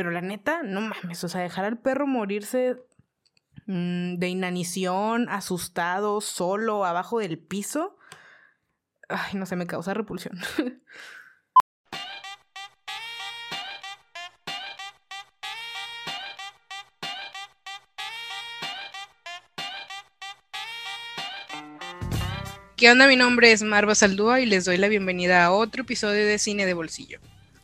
Pero la neta, no mames, o sea, dejar al perro morirse mm, de inanición, asustado, solo, abajo del piso. Ay, no sé, me causa repulsión. ¿Qué onda? Mi nombre es Marva Saldúa y les doy la bienvenida a otro episodio de Cine de Bolsillo.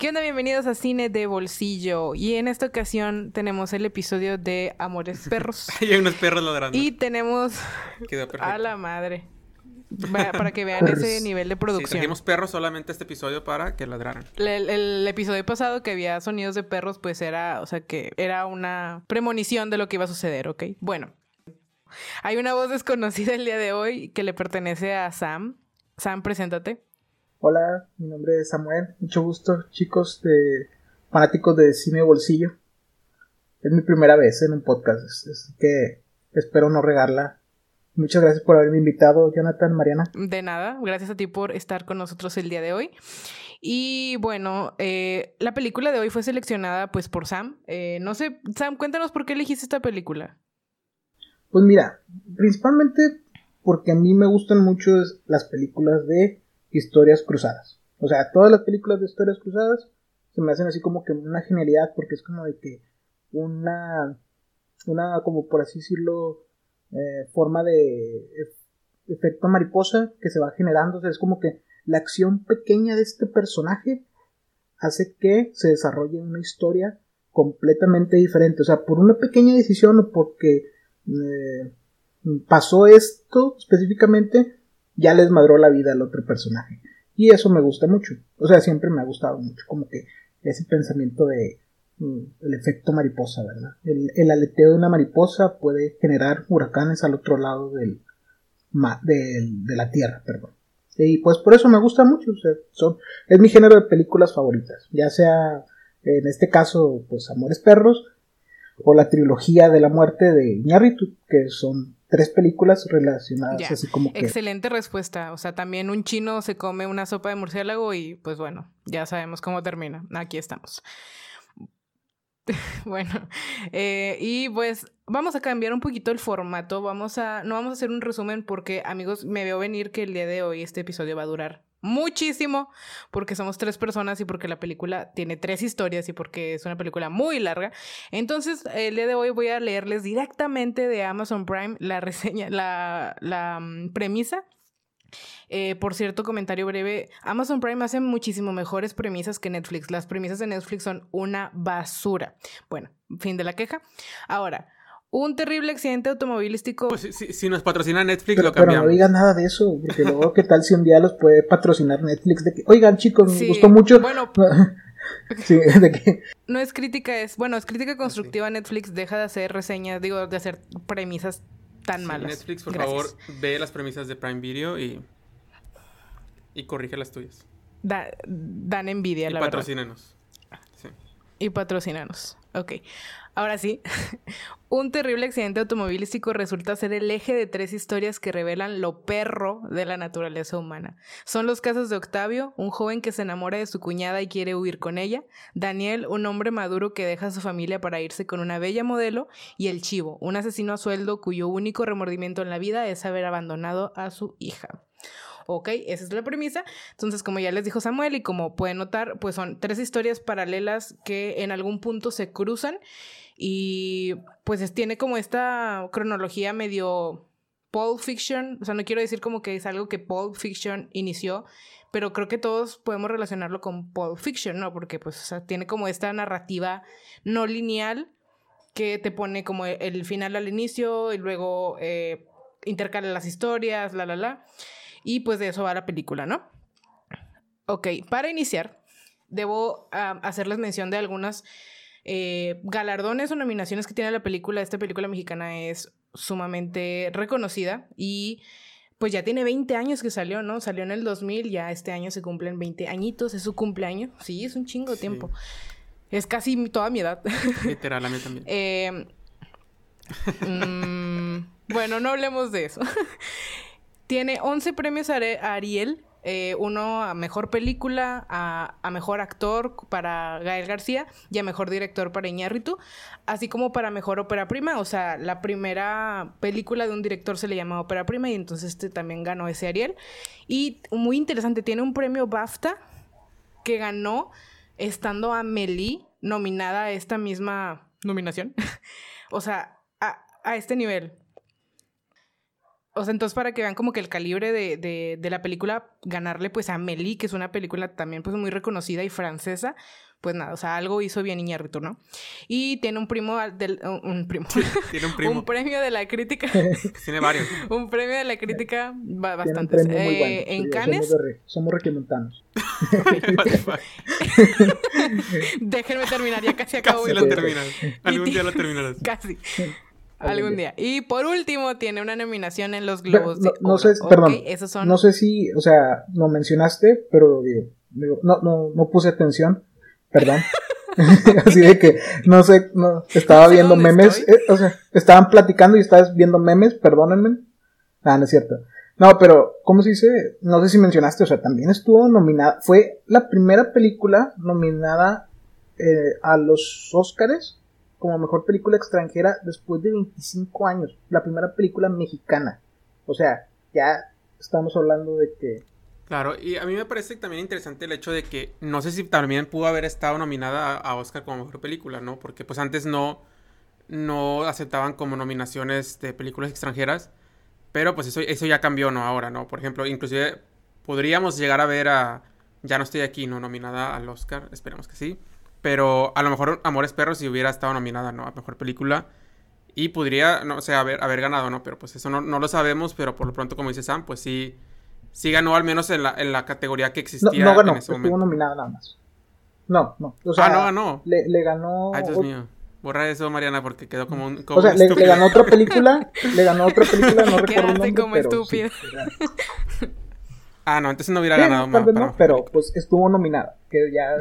¿Qué onda? Bienvenidos a Cine de Bolsillo. Y en esta ocasión tenemos el episodio de Amores Perros. hay unos perros ladrando. Y tenemos a la madre. Para, que vean ese nivel de producción. Sí, perros solamente este episodio para que ladraran. El, episodio pasado que había sonidos de perros, pues era, o sea, que era una premonición de lo que iba a suceder, ¿ok? Bueno, hay una voz desconocida el día de hoy que le pertenece a Sam. Sam, preséntate. Hola, mi nombre es Samuel. Mucho gusto, chicos, de fanáticos de cine bolsillo. Es mi primera vez en un podcast, así que espero no regarla. Muchas gracias por haberme invitado, Jonathan, Mariana. De nada, gracias a ti por estar con nosotros el día de hoy. Y bueno, eh, la película de hoy fue seleccionada pues por Sam. Eh, no sé, Sam, cuéntanos por qué elegiste esta película. Pues mira, principalmente porque a mí me gustan mucho las películas de historias cruzadas. O sea, todas las películas de historias cruzadas se me hacen así como que una genialidad porque es como de que una, una como por así decirlo, eh, forma de efecto mariposa que se va generando. O sea, es como que la acción pequeña de este personaje hace que se desarrolle una historia completamente diferente. O sea, por una pequeña decisión o porque eh, pasó esto específicamente, ya les madró la vida al otro personaje. Y eso me gusta mucho. O sea, siempre me ha gustado mucho. Como que ese pensamiento de mm, el efecto mariposa, ¿verdad? El, aleteo de una mariposa puede generar huracanes al otro lado del, de la Tierra, perdón. Y pues por eso me gusta mucho. O sea, son, es mi género de películas favoritas. Ya sea, en este caso, pues Amores Perros, o la trilogía de la muerte de Iñárritu, que son tres películas relacionadas, así como que... Excelente respuesta. O sea, también un chino se come una sopa de murciélago y pues bueno, ya sabemos cómo termina. Aquí estamos. bueno, eh, y pues vamos a cambiar un poquito el formato. Vamos a, no vamos a hacer un resumen porque, amigos, me veo venir que el día de hoy este episodio va a durar muchísimo porque somos tres personas y porque la película tiene tres historias y porque es una película muy larga. Entonces, el día de hoy voy a leerles directamente de Amazon Prime la reseña, la, la mm, premisa. Eh, por cierto, comentario breve, Amazon Prime hace muchísimo mejores premisas que Netflix. Las premisas de Netflix son una basura. Bueno, fin de la queja. Ahora, un terrible accidente automovilístico. Pues si, nos patrocina Netflix, lo cambiamos. Pero no digan nada de eso, porque luego, ¿qué tal si un día los puede patrocinar Netflix? De que, oigan, chicos, me gustó mucho. Bueno. sí, de que... No es crítica, es. Bueno, es crítica constructiva. Netflix deja de hacer reseñas, digo, de hacer premisas tan malas. Netflix, por favor, ve las premisas de Prime Video y. Y corrige las tuyas. dan envidia, y la patrocínanos. Y patrocínanos. Ok. Ahora sí, un terrible accidente automovilístico resulta ser el eje de tres historias que revelan lo perro de la naturaleza humana. Son los casos de Octavio, un joven que se enamora de su cuñada y quiere huir con ella, Daniel, un hombre maduro que deja a su familia para irse con una bella modelo, y el Chivo, un asesino a sueldo cuyo único remordimiento en la vida es haber abandonado a su hija. Ok, esa es la premisa. Entonces, como ya les dijo Samuel y como pueden notar, pues son tres historias paralelas que en algún punto se cruzan y pues tiene como esta cronología medio Pulp Fiction, o sea, no quiero decir como que es algo que Pulp Fiction inició, pero creo que todos podemos relacionarlo con Pulp Fiction, ¿no? Porque pues tiene como esta narrativa no lineal que te pone como el final al inicio y luego eh, intercala las historias, la, la, la. Y pues de eso va la película, ¿no? Ok, para iniciar, debo hacerles mención de algunas eh, galardones o nominaciones que tiene la película. Esta película mexicana es sumamente reconocida y pues ya tiene 20 años que salió, ¿no? Salió en el 2000, ya este año se cumplen 20 añitos, es su cumpleaños. Sí, es un chingo de tiempo. Es casi toda mi edad. Literal, a mí también. Eh, mm, bueno, no hablemos de eso. Tiene 11 premios Ariel, eh, uno a mejor película, a, mejor actor para Gael García y a mejor director para Iñárritu, así como para mejor ópera prima. O sea, la primera película de un director se le llama ópera prima y entonces este también ganó ese Ariel. Y muy interesante, tiene un premio BAFTA que ganó estando Amelie nominada a esta misma nominación. o sea, a, a este nivel. O sea, entonces para que vean como que el calibre de, de, de, la película, ganarle pues a Amélie, que es una película también pues muy reconocida y francesa, pues nada, o sea, algo hizo bien Iñárritu, ¿no? Y tiene un primo del... Un, primo. tiene un primo. un premio de la crítica. tiene varios. un premio de la crítica bastante. Eh, en Cannes... Somos, requimentanos. Déjenme terminar, ya casi acabo. Casi lo terminas. Algún día lo terminarás. Casi. Algún día. Y por último, tiene una nominación en los Globos de no, sé, perdón. No sé si, o sea, lo mencionaste, pero digo, no, no, no puse atención. Perdón. Así de que, no sé, no, estaba viendo memes. Eh, o sea, estaban platicando y estabas viendo memes, perdónenme. Ah, no es cierto. No, pero, ¿cómo se dice? No sé si mencionaste, o sea, también estuvo nominada. Fue la primera película nominada eh, a los Oscars como mejor película extranjera después de 25 años. La primera película mexicana. O sea, ya estamos hablando de que... Claro, y a mí me parece también interesante el hecho de que no sé si también pudo haber estado nominada a, Oscar como mejor película, ¿no? Porque pues antes no, no aceptaban como nominaciones de películas extranjeras, pero pues eso, eso ya cambió, ¿no? Ahora, ¿no? Por ejemplo, inclusive podríamos llegar a ver a... Ya no estoy aquí, ¿no? Nominada al Oscar, esperemos que sí. Pero a lo mejor Amores Perros si hubiera estado nominada, ¿no? A mejor película. Y podría, no sé, haber, haber ganado, ¿no? Pero pues eso no, lo sabemos, pero por lo pronto, como dice Sam, pues sí, sí ganó al menos en la, en la categoría que existía no, no ganó, en ese estuvo nominada nada más. No, no. O sea, ah, no ganó. Le, le ganó. Ay, Dios mío. Borra eso, Mariana, porque quedó como un. o sea, le, ganó otra película. le ganó otra película, no recuerdo el nombre, como estúpido. ah, no, entonces no hubiera ganado. Tal vez no, pero pues estuvo nominada. Que ya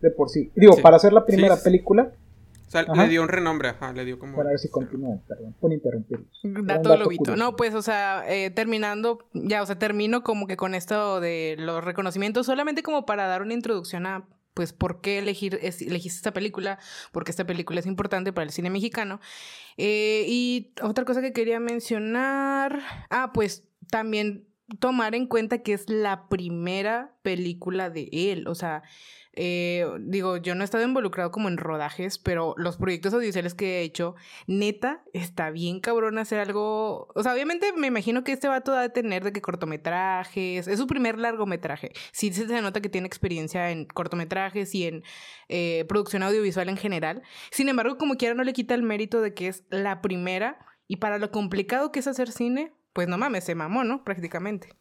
de por sí. Digo, para hacer la primera película. O sea, le dio un renombre, ajá, le dio como... Para ver si continúa, perdón, por interrumpirlos. Dato lobito. No, pues, o sea, eh, terminando, ya, o sea, termino como que con esto de los reconocimientos, solamente como para dar una introducción a, pues, por qué elegir, elegiste esta película, porque esta película es importante para el cine mexicano. Eh, y otra cosa que quería mencionar, ah, pues, también tomar en cuenta que es la primera película de él, o sea, eh, digo, yo no he estado involucrado como en rodajes, pero los proyectos audiovisuales que he hecho, neta, está bien cabrón hacer algo. O sea, obviamente me imagino que este vato va a tener de que cortometrajes. Es su primer largometraje. Sí se nota que tiene experiencia en cortometrajes y en eh, producción audiovisual en general. Sin embargo, como quiera, no le quita el mérito de que es la primera. Y para lo complicado que es hacer cine, pues no mames, se mamó, ¿no? Prácticamente.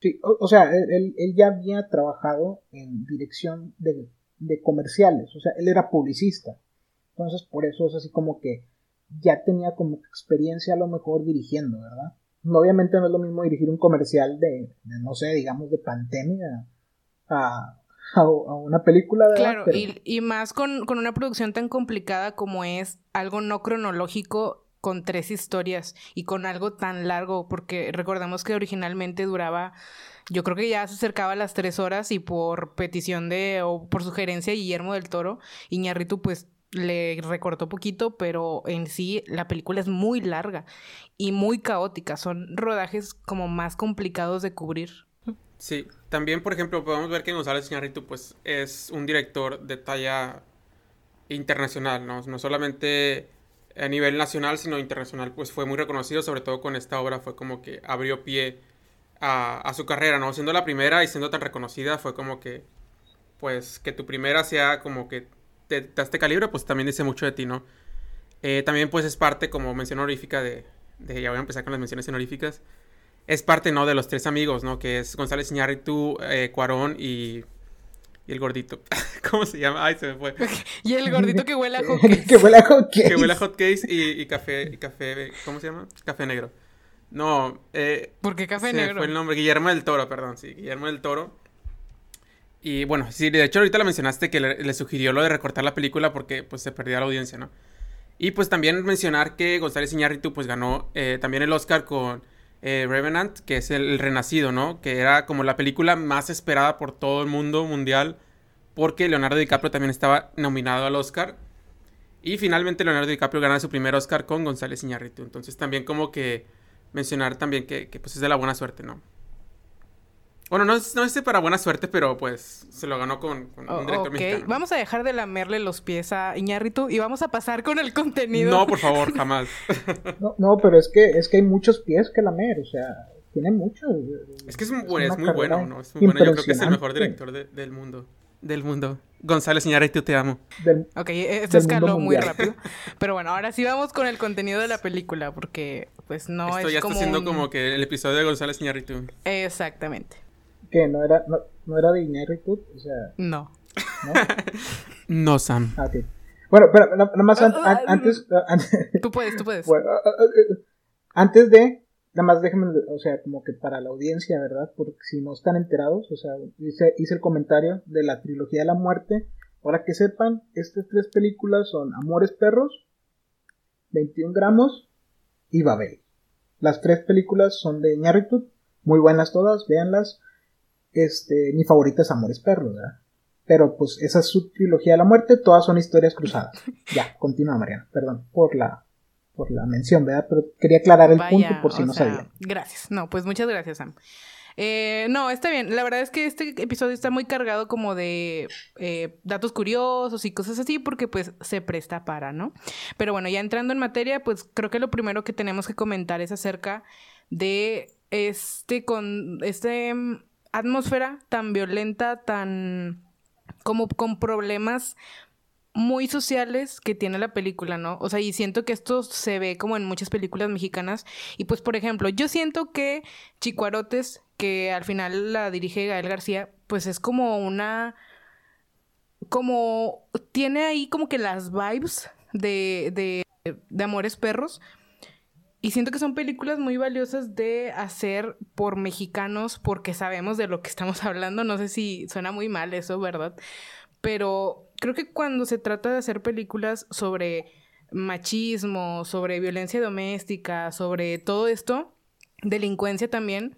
Sí, o, sea, él, él, ya había trabajado en dirección de, de, comerciales, o sea, él era publicista. Entonces, por eso es así como que ya tenía como experiencia a lo mejor dirigiendo, ¿verdad? Obviamente no es lo mismo dirigir un comercial de, no sé, digamos, de pandemia a, a, una película, ¿verdad? Claro, y, y, más con, con una producción tan complicada como es algo no cronológico con tres historias y con algo tan largo, porque recordamos que originalmente duraba, yo creo que ya se acercaba a las tres horas y por petición de, o por sugerencia de Guillermo del Toro, Iñarritu pues le recortó poquito, pero en sí la película es muy larga y muy caótica, son rodajes como más complicados de cubrir. Sí, también por ejemplo podemos ver que González Iñarritu pues es un director de talla internacional, ¿no? No solamente a nivel nacional, sino internacional, pues fue muy reconocido, sobre todo con esta obra, fue como que abrió pie a, su carrera, ¿no? Siendo la primera y siendo tan reconocida, fue como que, pues, que tu primera sea como que te, te este calibre, pues también dice mucho de ti, ¿no? Eh, también, pues, es parte, como mención honorífica de, de, ya voy a empezar con las menciones honoríficas, es parte, ¿no? De los tres amigos, ¿no? Que es González Iñárritu, eh, Cuarón y y el gordito. ¿Cómo se llama? Ay, se me fue. y el gordito que huele a hotcakes. que huele a hotcakes. Que huele a hotcakes y, y café, y café, ¿cómo se llama? Café negro. No, eh, ¿Por qué Café se Negro? fue el nombre, Guillermo del Toro, perdón, sí, Guillermo del Toro. Y bueno, sí, de hecho ahorita la mencionaste que le, le sugirió lo de recortar la película porque pues se perdía la audiencia, ¿no? Y pues también mencionar que González Iñárritu pues ganó eh, también el Oscar con eh, Revenant, que es el, Renacido, ¿no? Que era como la película más esperada por todo el mundo mundial porque Leonardo DiCaprio también estaba nominado al Oscar. Y finalmente Leonardo DiCaprio gana su primer Oscar con González Iñárritu. Entonces también como que mencionar también que, que, pues es de la buena suerte, ¿no? Bueno, no es, no es para buena suerte, pero pues se lo ganó con, con Oh, un director ok, mexicano. vamos a dejar de lamerle los pies a Iñárritu y vamos a pasar con el contenido. No, por favor, jamás. No, no, pero es que, es que hay muchos pies que lamer, o sea, tiene muchos. Es que es, un- es muy bueno, ¿no? Es muy bueno. Yo creo que es el mejor director de- del mundo. Del mundo. González Iñárritu, te amo. Del- Ok, esto Del mundo escaló muy rápido. Pero bueno, ahora sí vamos con el contenido de la película, porque pues no Esto es ya como está siendo un- como que el episodio de González Iñárritu. Exactamente. Que no era, no, no era de Iñárritu, o sea, No. ¿no? No, Sam. Ah, ok. Bueno, pero na- nada más an- an- antes, an- Tú puedes, tú puedes. bueno, ah, ah, ah, antes de, nada más déjenme, o sea, como que para la audiencia, ¿verdad? Porque si no están enterados, o sea, hice, hice el comentario de la trilogía de la muerte. Para que sepan, estas tres películas son Amores Perros, 21 gramos y Babel. Las tres películas son de Iñárritu, muy buenas todas, véanlas. Este, mi favorita es Amores Perros, ¿verdad? Pero pues esa es su trilogía de la muerte, todas son historias cruzadas. Ya, continúa Mariana, perdón por la por la mención, ¿verdad? Pero quería aclarar el Vaya, punto por si no sea, sabían. Gracias. No, pues muchas gracias, Sam. Eh, no, está bien. La verdad es que este episodio está muy cargado como de eh, datos curiosos y cosas así porque pues se presta para, ¿no? Pero bueno, ya entrando en materia, pues creo que lo primero que tenemos que comentar es acerca de este con este mm, atmósfera tan violenta, tan como con problemas muy sociales que tiene la película, ¿no? O sea, y siento que esto se ve como en muchas películas mexicanas. Y pues, por ejemplo, yo siento que Chicuarotes, que al final la dirige Gael García, pues es como una... como... tiene ahí como que las vibes de, de, de Amores Perros. Y siento que son películas muy valiosas de hacer por mexicanos porque sabemos de lo que estamos hablando. No sé si suena muy mal eso, ¿verdad? Pero creo que cuando se trata de hacer películas sobre machismo, sobre violencia doméstica, sobre todo esto, delincuencia también,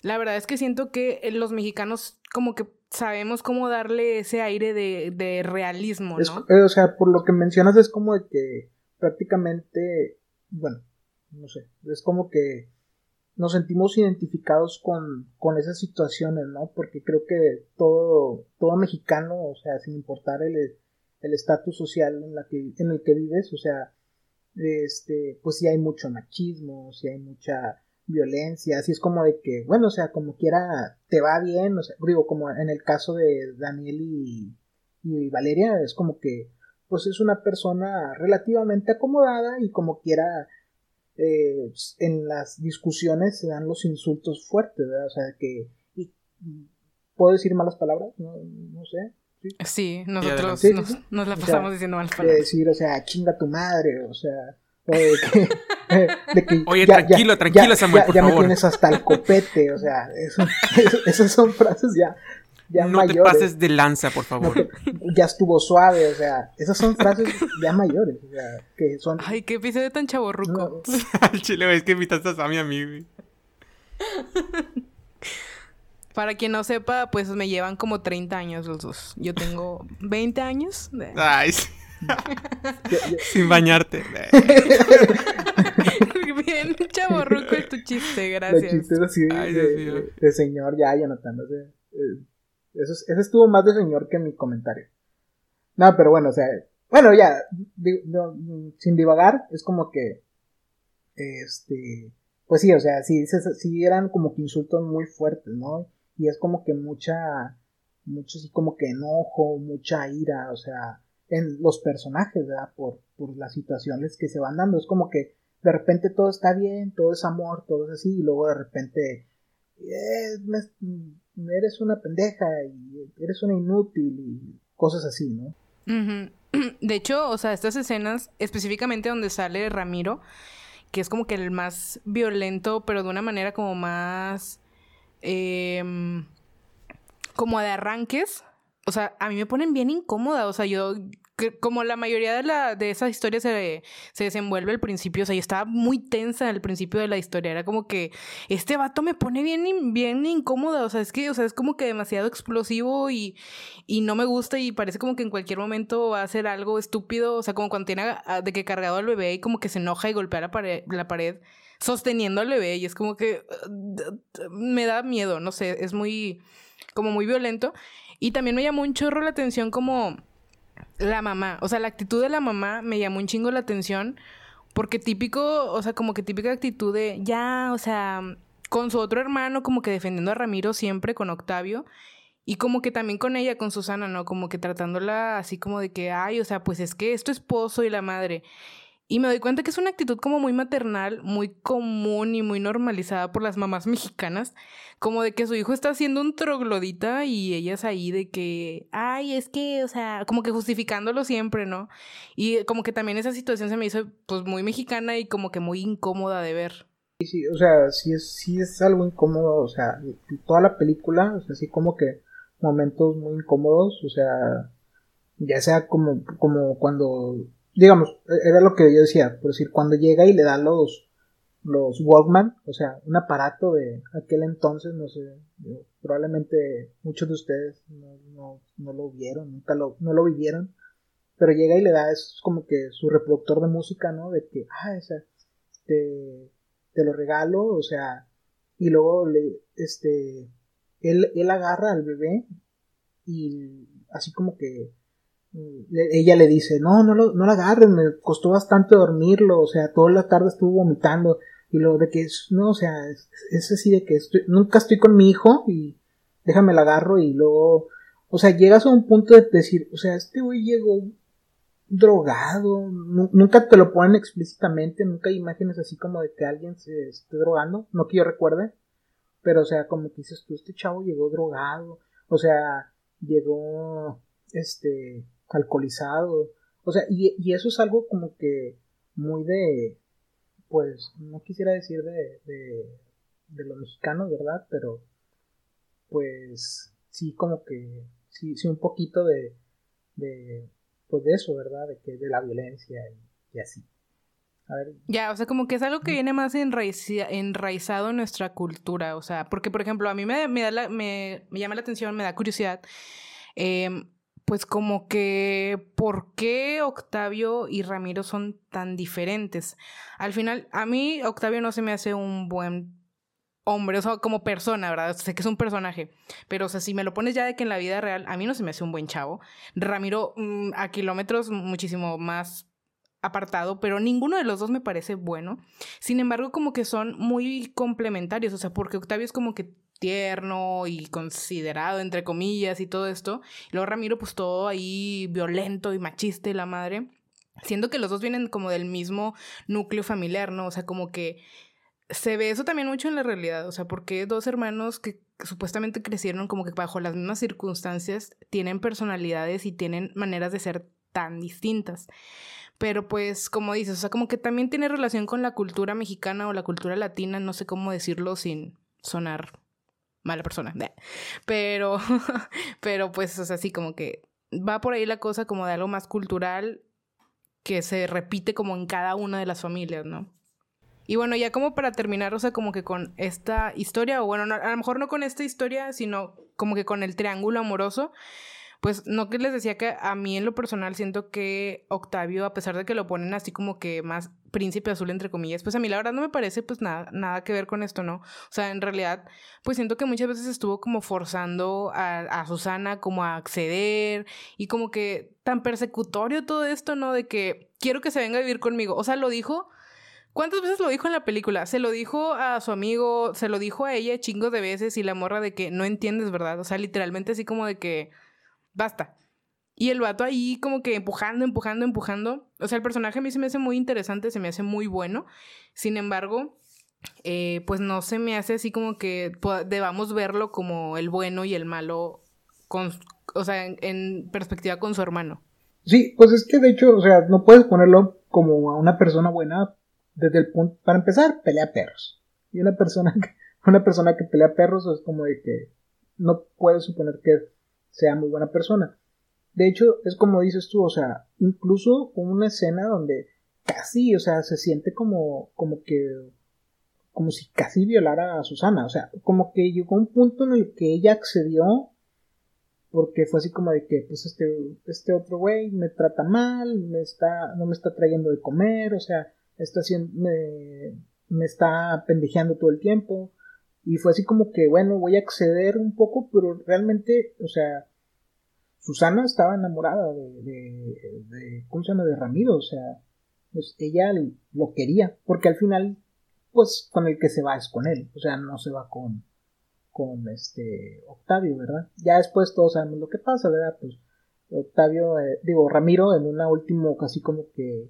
la verdad es que siento que los mexicanos como que sabemos cómo darle ese aire de, de realismo, ¿no? eh, o sea, por lo que mencionas es como de que prácticamente, bueno, no sé, es como que nos sentimos identificados con, con esas situaciones, ¿no? Porque creo que todo, todo mexicano, o sea, sin importar el el estatus social en, la que, en el que vives, o sea, este, pues sí hay mucho machismo, sí hay mucha violencia, así es como de que, bueno, o sea, como quiera te va bien, o sea, digo, como en el caso de Daniel y, y Valeria, es como que, pues es una persona relativamente acomodada y como quiera, eh, en las discusiones se dan los insultos fuertes, ¿verdad? O sea, que, y, ¿puedo decir malas palabras? No, no sé. ¿sí? Sí, nosotros Sí, nos, sí. nos la O sea, pasamos diciendo mal de palabras. decir, o sea, chinga tu madre, o sea, o de que, de que Oye, tranquilo, tranquilo, Samuel, ya, por ya me favor. tienes hasta el copete, o sea, eso, eso- esas son frases ya, ya no te pases de lanza, por favor. ya estuvo suave, o sea, esas son frases ya mayores, o sea, que son... Ay, qué episodio tan chaborruco. no, Al chile, es que invitaste a Sammy a mí. Para quien no sepa, pues me llevan como 30 años los dos. Yo tengo 20 años. de- Ay, sí. sin bañarte. Bien chaborruco es tu chiste, gracias. chistes así Ay, de, Dios mío. de- de señor, ya, Jonathan, no sé. Eso, es- ese estuvo más de señor que mi comentario. No, pero bueno, o sea, bueno, ya, sin divagar, es como que, este, pues sí, o sea, sí, sí, sí eran como que insultos muy fuertes, ¿no? Y es como que mucha, mucho así como que enojo, mucha ira, o sea, en los personajes, ¿verdad? Por, por las situaciones que se van dando. Es como que de repente todo está bien, todo es amor, todo es así, y luego de repente eh, eres una pendeja y eres una inútil y cosas así, ¿no? De hecho, o sea, estas escenas, específicamente donde sale Ramiro, que es como que el más violento, pero de una manera como más... Em, como de arranques. O sea, a mí me ponen bien incómoda. O sea, yo como la mayoría de, la, de esas historias se, se desenvuelve al principio, o sea, yo estaba muy tensa al principio de la historia, era como que este vato me pone bien, bien incómoda, o sea, es que, o sea, es como que demasiado explosivo y, y no me gusta y parece como que en cualquier momento va a hacer algo estúpido, o sea, como cuando tiene de que cargado al bebé y como que se enoja y golpea la pared, la pared sosteniendo al bebé y es como que me da miedo, no sé, es muy, como muy violento. Y también me llamó un chorro la atención como la mamá, o sea, la actitud de la mamá me llamó un chingo la atención porque típico, o sea, como que típica actitud de ya, o sea, con su otro hermano como que defendiendo a Ramiro siempre con Octavio y como que también con ella, con Susana, ¿no? Como que tratándola así como de que, ay, o sea, pues es que es tu esposo y la madre. Y me doy cuenta que es una actitud como muy maternal, muy común y muy normalizada por las mamás mexicanas, como de que su hijo está haciendo un troglodita y ellas ahí de que, ay, es que, o sea, como que justificándolo siempre, ¿no? Y como que también esa situación se me hizo pues muy mexicana y como que muy incómoda de ver. Sí, sí, o sea, sí es, sí es algo incómodo, o sea, toda la película, o sea, sí como que momentos muy incómodos, o sea, ya sea como, como cuando digamos, e-, era lo que yo decía, por decir, cuando llega y le da los, los Walkman, o sea, un aparato de aquel entonces, no sé, probablemente muchos de ustedes no, lo vieron, nunca lo, no lo vivieron, pero llega y le da, es como que su reproductor de música, ¿no? De que, ah, esa, te, te lo regalo, o sea, y luego le, este, él, él agarra al bebé y así como que ella le dice, no, no lo, no la agarren, me costó bastante dormirlo, o sea, toda la tarde estuvo vomitando, y lo de que, no, o sea, es, así de que nunca estoy con mi hijo, y déjame la agarro, y luego, o sea, llegas a un punto de decir, o sea, este güey llegó drogado, nunca te lo ponen explícitamente, nunca hay imágenes así como de que alguien se esté drogando, no que yo recuerde, pero o sea, como que dices tú, este chavo llegó drogado, o sea, llegó, este, alcoholizado. O sea, y, y, eso es algo como que muy de, pues, no quisiera decir de, de, de los mexicanos, ¿verdad? Pero, pues, sí, como que, sí, sí, un poquito de, de, pues, de eso, ¿verdad? De que, de la violencia y, así. A ver. Ya, o sea, como que es algo que viene más enraizado en nuestra cultura, o sea, porque, por ejemplo, a mí me, me, da la, me, me llama la atención, me da curiosidad. Eh, pues como que por qué Octavio y Ramiro son tan diferentes. Al final, a mí Octavio no se me hace un buen hombre, o sea, como persona, ¿verdad? Sé que es un personaje, pero o sea, si me lo pones ya de que en la vida real, a mí no se me hace un buen chavo. Ramiro mm, a kilómetros muchísimo más apartado, pero ninguno de los dos me parece bueno. Sin embargo, como que son muy complementarios, o sea, porque Octavio es como que tierno y considerado, entre comillas, y todo esto. Y luego Ramiro, pues todo ahí violento y machista y la madre. Siendo que los dos vienen como del mismo núcleo familiar, ¿no? O sea, como que se ve eso también mucho en la realidad, o sea, porque dos hermanos que supuestamente crecieron como que bajo las mismas circunstancias tienen personalidades y tienen maneras de ser tan distintas. Pero pues, como dices, o sea, como que también tiene relación con la cultura mexicana o la cultura latina, no sé cómo decirlo sin sonar mala persona. Pero, pero pues, o sea, sí, como que va por ahí la cosa como de algo más cultural que se repite como en cada una de las familias, ¿no? Y bueno, ya como para terminar, o sea, como que con esta historia, o bueno, a lo mejor no con esta historia, sino como que con el triángulo amoroso, pues no que les decía que a mí en lo personal siento que Octavio, a pesar de que lo ponen así como que más príncipe azul entre comillas, pues a mí la verdad no me parece pues nada, nada que ver con esto, ¿no? O sea, en realidad, pues siento que muchas veces estuvo como forzando a, a Susana como a acceder y como que tan persecutorio todo esto, ¿no? De que quiero que se venga a vivir conmigo. O sea, lo dijo ¿Cuántas veces lo dijo en la película? Se lo dijo a su amigo, se lo dijo a ella chingos de veces y la morra de que no entiendes, ¿verdad? O sea, literalmente así como de que basta. Y el vato ahí como que empujando, empujando, empujando. O sea, el personaje a mí se me hace muy interesante, se me hace muy bueno. Sin embargo, eh, pues no se me hace así como que debamos verlo como el bueno y el malo, con, o sea, en, perspectiva con su hermano. Sí, pues es que de hecho, o sea, no puedes ponerlo como a una persona buena desde el punto, para empezar, pelea perros. Y una persona que, una persona que pelea perros es como de que no puedes suponer que sea muy buena persona. De hecho, es como dices tú, o sea, incluso una escena donde casi, o sea, se siente como, como que, como si casi violara a Susana, o sea, como que llegó un punto en el que ella accedió porque fue así como de que, pues este, este otro güey me trata mal, me está, no me está trayendo de comer, o sea, está haciendo, me, me está pendejeando todo el tiempo, y fue así como que, bueno, voy a acceder un poco, pero realmente, o sea, Susana estaba enamorada de, de, de ¿cómo se llama? De Ramiro, o sea, pues ella lo quería, porque al final, pues con el que se va es con él, o sea, no se va con, con este Octavio, ¿verdad? Ya después todos sabemos lo que pasa, ¿verdad? Pues Octavio, eh, digo, Ramiro en una último casi como que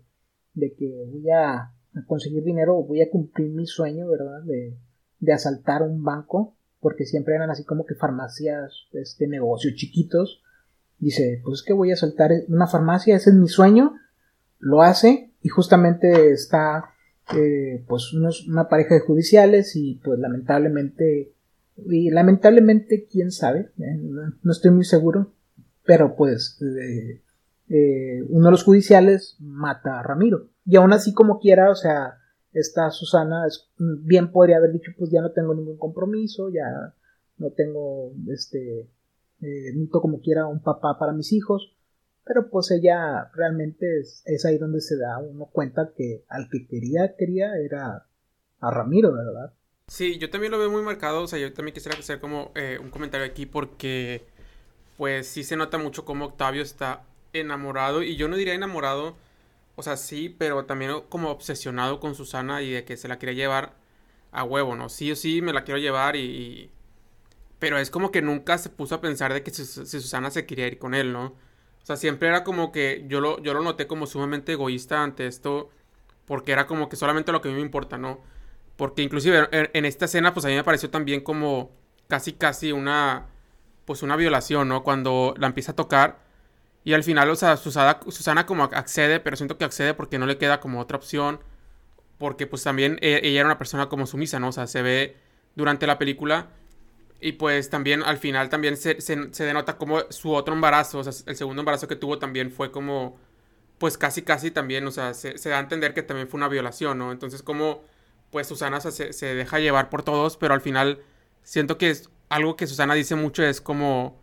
de que voy a, conseguir dinero, voy a cumplir mi sueño, ¿verdad? De, de asaltar un banco, porque siempre eran así como que farmacias, este negocios chiquitos. Dice, pues es que voy a asaltar una farmacia, ese es mi sueño, lo hace y justamente está eh, pues una pareja de judiciales y pues lamentablemente y lamentablemente quién sabe eh, no, estoy muy seguro pero pues eh, uno de los judiciales mata a Ramiro. Y aún así como quiera o sea esta Susana bien podría haber dicho pues ya no tengo ningún compromiso ya no tengo este eh, como quiera un papá para mis hijos pero pues ella realmente es, es, ahí donde se da uno cuenta que al que quería, quería era a Ramiro, ¿verdad? Sí, yo también lo veo muy marcado, o sea, yo también quisiera hacer como eh, un comentario aquí porque pues sí se nota mucho cómo Octavio está enamorado y yo no diría enamorado, o sea, sí, pero también como obsesionado con Susana y de que se la quiere llevar a huevo, ¿no? Sí o sí me la quiero llevar y... Pero es como que nunca se puso a pensar de que si Susana se quería ir con él, ¿no? O sea, siempre era como que yo lo, yo lo noté como sumamente egoísta ante esto, porque era como que solamente lo que a mí me importa, ¿no? Porque inclusive en, esta escena, pues a mí me pareció también como casi, casi una, pues una violación, ¿no? Cuando la empieza a tocar y al final, o sea, Susana, Susana como accede, pero siento que accede porque no le queda como otra opción, porque pues también e, ella era una persona como sumisa, ¿no? O sea, se ve durante la película y pues también al final también se, denota como su otro embarazo, o sea, el segundo embarazo que tuvo también fue como, pues casi, casi también, o sea, se, da a entender que también fue una violación, ¿no? Entonces como, pues Susana se, se, deja llevar por todos, pero al final siento que es algo que Susana dice mucho es como,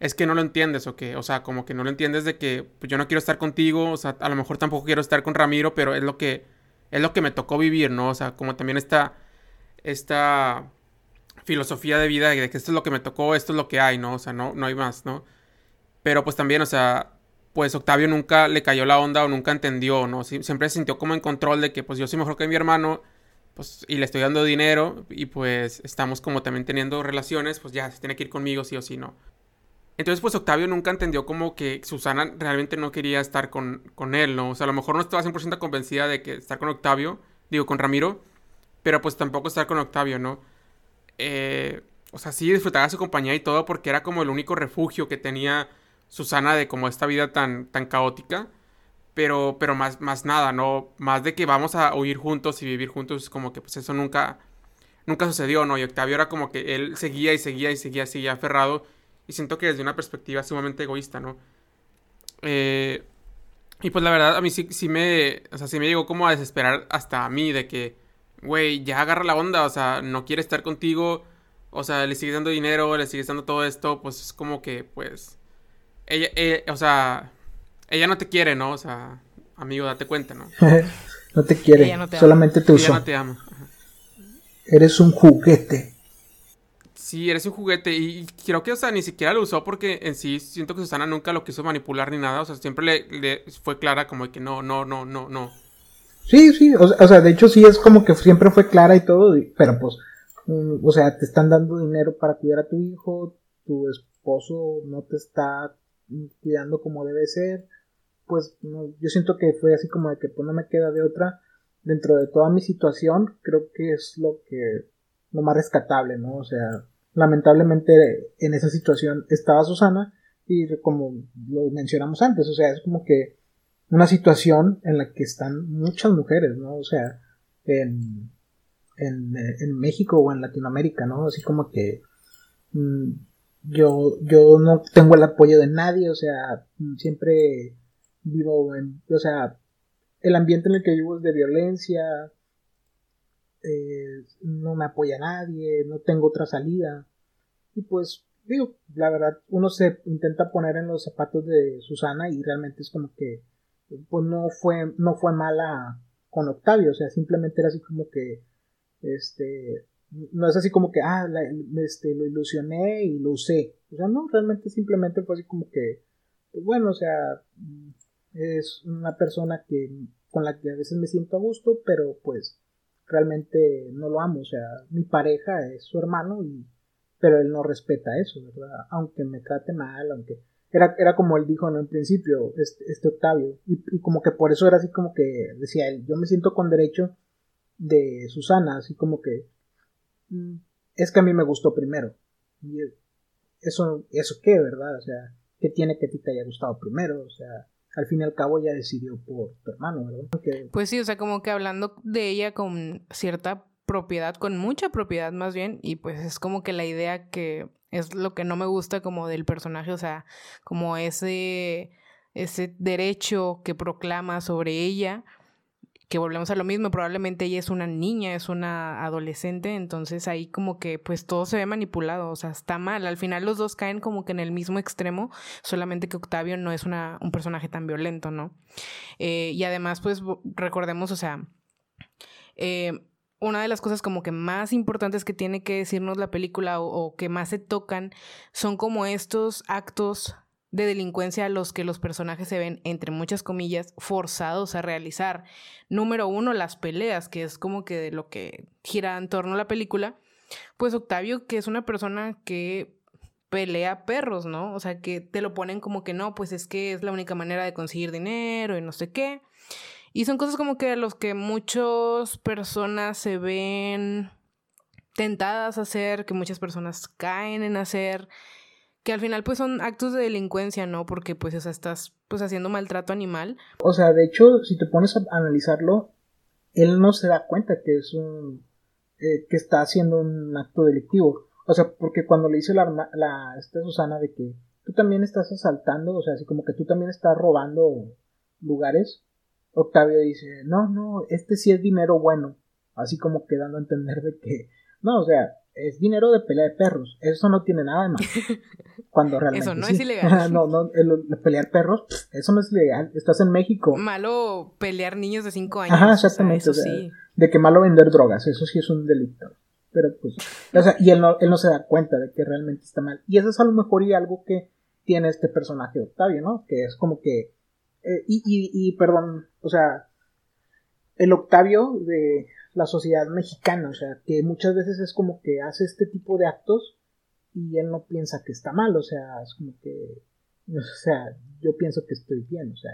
es que no lo entiendes o que, o sea, como que no lo entiendes de que pues, yo no quiero estar contigo, o sea, a lo mejor tampoco quiero estar con Ramiro, pero es lo que, es lo que me tocó vivir, ¿no? O sea, como también está, esta filosofía de vida de que esto es lo que me tocó, esto es lo que hay, ¿no? O sea, no, no hay más, ¿no? Pero pues también, o sea, pues Octavio nunca le cayó la onda o nunca entendió, ¿no? siempre se sintió como en control de que pues yo soy mejor que mi hermano, pues y le estoy dando dinero y pues estamos como también teniendo relaciones, pues ya se tiene que ir conmigo sí o sí, ¿no? Entonces pues Octavio nunca entendió como que Susana realmente no quería estar con, con él, ¿no? O sea, a lo mejor no estaba 100% convencida de que estar con Octavio, digo, con Ramiro, pero pues tampoco estar con Octavio, ¿no? Eh, o sea, sí disfrutaba su compañía y todo porque era como el único refugio que tenía Susana de como esta vida tan, tan caótica. Pero, pero más, más nada, ¿no? Más de que vamos a huir juntos y vivir juntos, como que pues eso nunca, nunca sucedió, ¿no? Y Octavio era como que él seguía y seguía y seguía, seguía aferrado. Y siento que desde una perspectiva sumamente egoísta, ¿no? Eh, y pues la verdad, a mí sí, sí me, o sea, sí me llegó como a desesperar hasta a mí de que güey, ya agarra la onda, o sea, no quiere estar contigo, o sea, le sigues dando dinero, le sigues dando todo esto, pues es como que, pues, ella, eh, o sea, ella no te quiere, ¿no? O sea, amigo, date cuenta, ¿no? no te quiere, solamente te usa. Ella no te ama. Eres un juguete. Sí, eres un juguete y creo que, o sea, ni siquiera lo usó porque en sí siento que Susana nunca lo quiso manipular ni nada, o sea, siempre le, le fue clara como que no, no, no, no, no. Sí, sí, o, sea, de hecho sí es como que siempre fue clara y todo, pero pues, mm, o sea, te están dando dinero para cuidar a tu hijo, tu esposo no te está cuidando como debe ser, pues yo siento que fue así como de que pues no me queda de otra dentro de toda mi situación, creo que es lo que, lo más rescatable, ¿no? O sea, lamentablemente en esa situación estaba Susana y como lo mencionamos antes, o sea, es como que una situación en la que están muchas mujeres, ¿no? O sea, en, en, en, México o en Latinoamérica, ¿no? Así como que mm, yo, yo no tengo el apoyo de nadie, o sea, siempre vivo en, o sea, el ambiente en el que vivo es de violencia, eh, no me apoya nadie, no tengo otra salida. Y pues, digo, la verdad, uno se intenta poner en los zapatos de Susana y realmente es como que, pues no fue, no fue mala con Octavio, o sea, simplemente era así como que, este, no es así como que, ah, este, lo ilusioné y lo usé. O sea, no, realmente simplemente fue así como que, pues bueno, o sea, es una persona que, con la que a veces me siento a gusto, pero pues realmente no lo amo, o sea, mi pareja es su hermano y pero él no respeta eso, ¿verdad? Aunque me trate mal, aunque era, era como él dijo en un principio, este, este Octavio, y, y, como que por eso era así como que decía él, yo me siento con derecho de Susana, así como que mm, es que a mí me gustó primero. Y eso, eso qué, ¿verdad? O sea, ¿qué tiene que a ti te haya gustado primero? O sea, al fin y al cabo ya decidió por tu hermano, ¿verdad? Pues sí, o sea, como que hablando de ella con cierta propiedad, con mucha propiedad más bien, y pues es como que la idea que es lo que no me gusta como del personaje, o sea, como ese, ese derecho que proclama sobre ella, que volvemos a lo mismo, probablemente ella es una niña, es una adolescente, entonces ahí como que pues todo se ve manipulado, o sea, está mal, al final los dos caen como que en el mismo extremo, solamente que Octavio no es una, un personaje tan violento, ¿no? Eh, y además pues recordemos, o sea, eh, una de las cosas como que más importantes que tiene que decirnos la película o, que más se tocan son como estos actos de delincuencia a los que los personajes se ven, entre muchas comillas, forzados a realizar. Número uno, las peleas, que es como que de lo que gira en torno a la película. Pues Octavio, que es una persona que pelea perros, ¿no? O sea, que te lo ponen como que no, pues es que es la única manera de conseguir dinero y no sé qué. Y son cosas como que a los que muchas personas se ven tentadas a hacer, que muchas personas caen en hacer que al final pues son actos de delincuencia, ¿no? Porque pues o sea, estás pues haciendo maltrato animal. O sea, de hecho, si te pones a analizarlo, él no se da cuenta que es un eh, que está haciendo un acto delictivo. O sea, porque cuando le dice la, la esta Susana de que tú también estás asaltando, o sea, así como que tú también estás robando lugares, Octavio dice, no, no, este sí es dinero bueno, así como quedando a entender de que, no, o sea, es dinero de pelea de perros. Eso no tiene nada de malo. Cuando realmente. Eso no es ilegal. no, no, el, pelear perros, eso no es ilegal. Estás en México. Malo pelear niños de 5 años. Ajá, exactamente. eso sí. De que malo vender drogas, eso sí es un delito. Pero pues. O sea, y él no, él no se da cuenta de que realmente está mal. Y eso es a lo mejor y algo que tiene este personaje Octavio, ¿no? Que es como que. Eh, y, y, y, perdón, o sea. El Octavio de la sociedad mexicana, o sea, que muchas veces es como que hace este tipo de actos y él no piensa que está mal, o sea, es como que, o sea, yo pienso que estoy bien, o sea.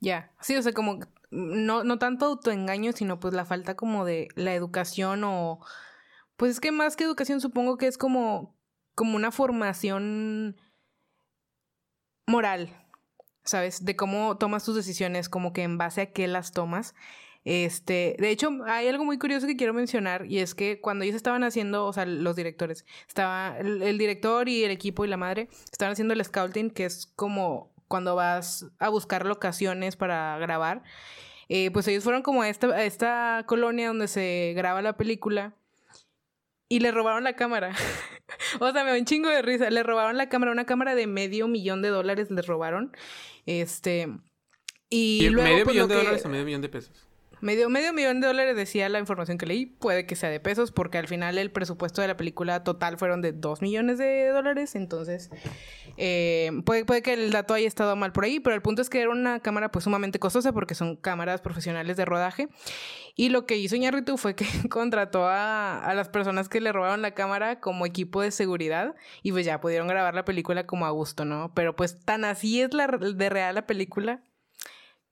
Ya, sí, o sea, como no, no tanto autoengaño, sino pues la falta como de la educación o, pues es que más que educación supongo que es como, como una formación moral, ¿sabes? De cómo tomas tus decisiones, como que en base a qué las tomas. Este, de hecho, hay algo muy curioso que quiero mencionar y es que cuando ellos estaban haciendo, o sea, los directores, estaba el, director y el equipo y la madre estaban haciendo el scouting, que es como cuando vas a buscar locaciones para grabar. Eh, pues ellos fueron como a esta, a esta colonia donde se graba la película y le robaron la cámara. o sea, me da un chingo de risa. Le robaron la cámara, una cámara de medio millón de dólares les robaron. Este. Y, luego, medio pues, millón de dólares a medio millón de pesos. Medio, medio millón de dólares decía la información que leí. Puede que sea de pesos, porque al final el presupuesto de la película total fueron de 2 millones de dólares. Entonces, eh, puede, puede que el dato haya estado mal por ahí, pero el punto es que era una cámara pues sumamente costosa porque son cámaras profesionales de rodaje. Y lo que hizo Iñárritu fue que contrató a, a las personas que le robaron la cámara como equipo de seguridad y pues ya pudieron grabar la película como a gusto, ¿no? Pero pues tan así es la de real la película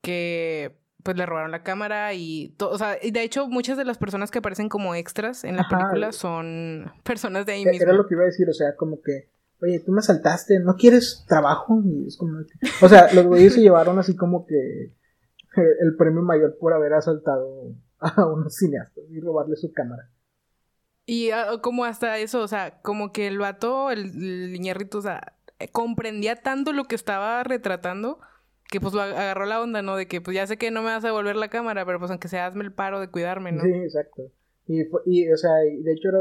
que pues le robaron la cámara y todo, o sea, y de hecho muchas de las personas que aparecen como extras en la película son personas de ahí mismo. Era lo que iba a decir, o sea, como que, oye, tú me saltaste, ¿no quieres trabajo? Y es como o sea, los güeyes se llevaron así como que el premio mayor por haber asaltado a unos cineastas y robarle su cámara. Y ah, como hasta eso, o sea, como que el vato, el, el o sea, comprendía tanto lo que estaba retratando que pues lo agarró la onda, ¿no? De que pues ya sé que no me vas a devolver la cámara, pero pues aunque sea hazme el paro de cuidarme, ¿no? Sí, exacto. Y, y o sea, y de hecho era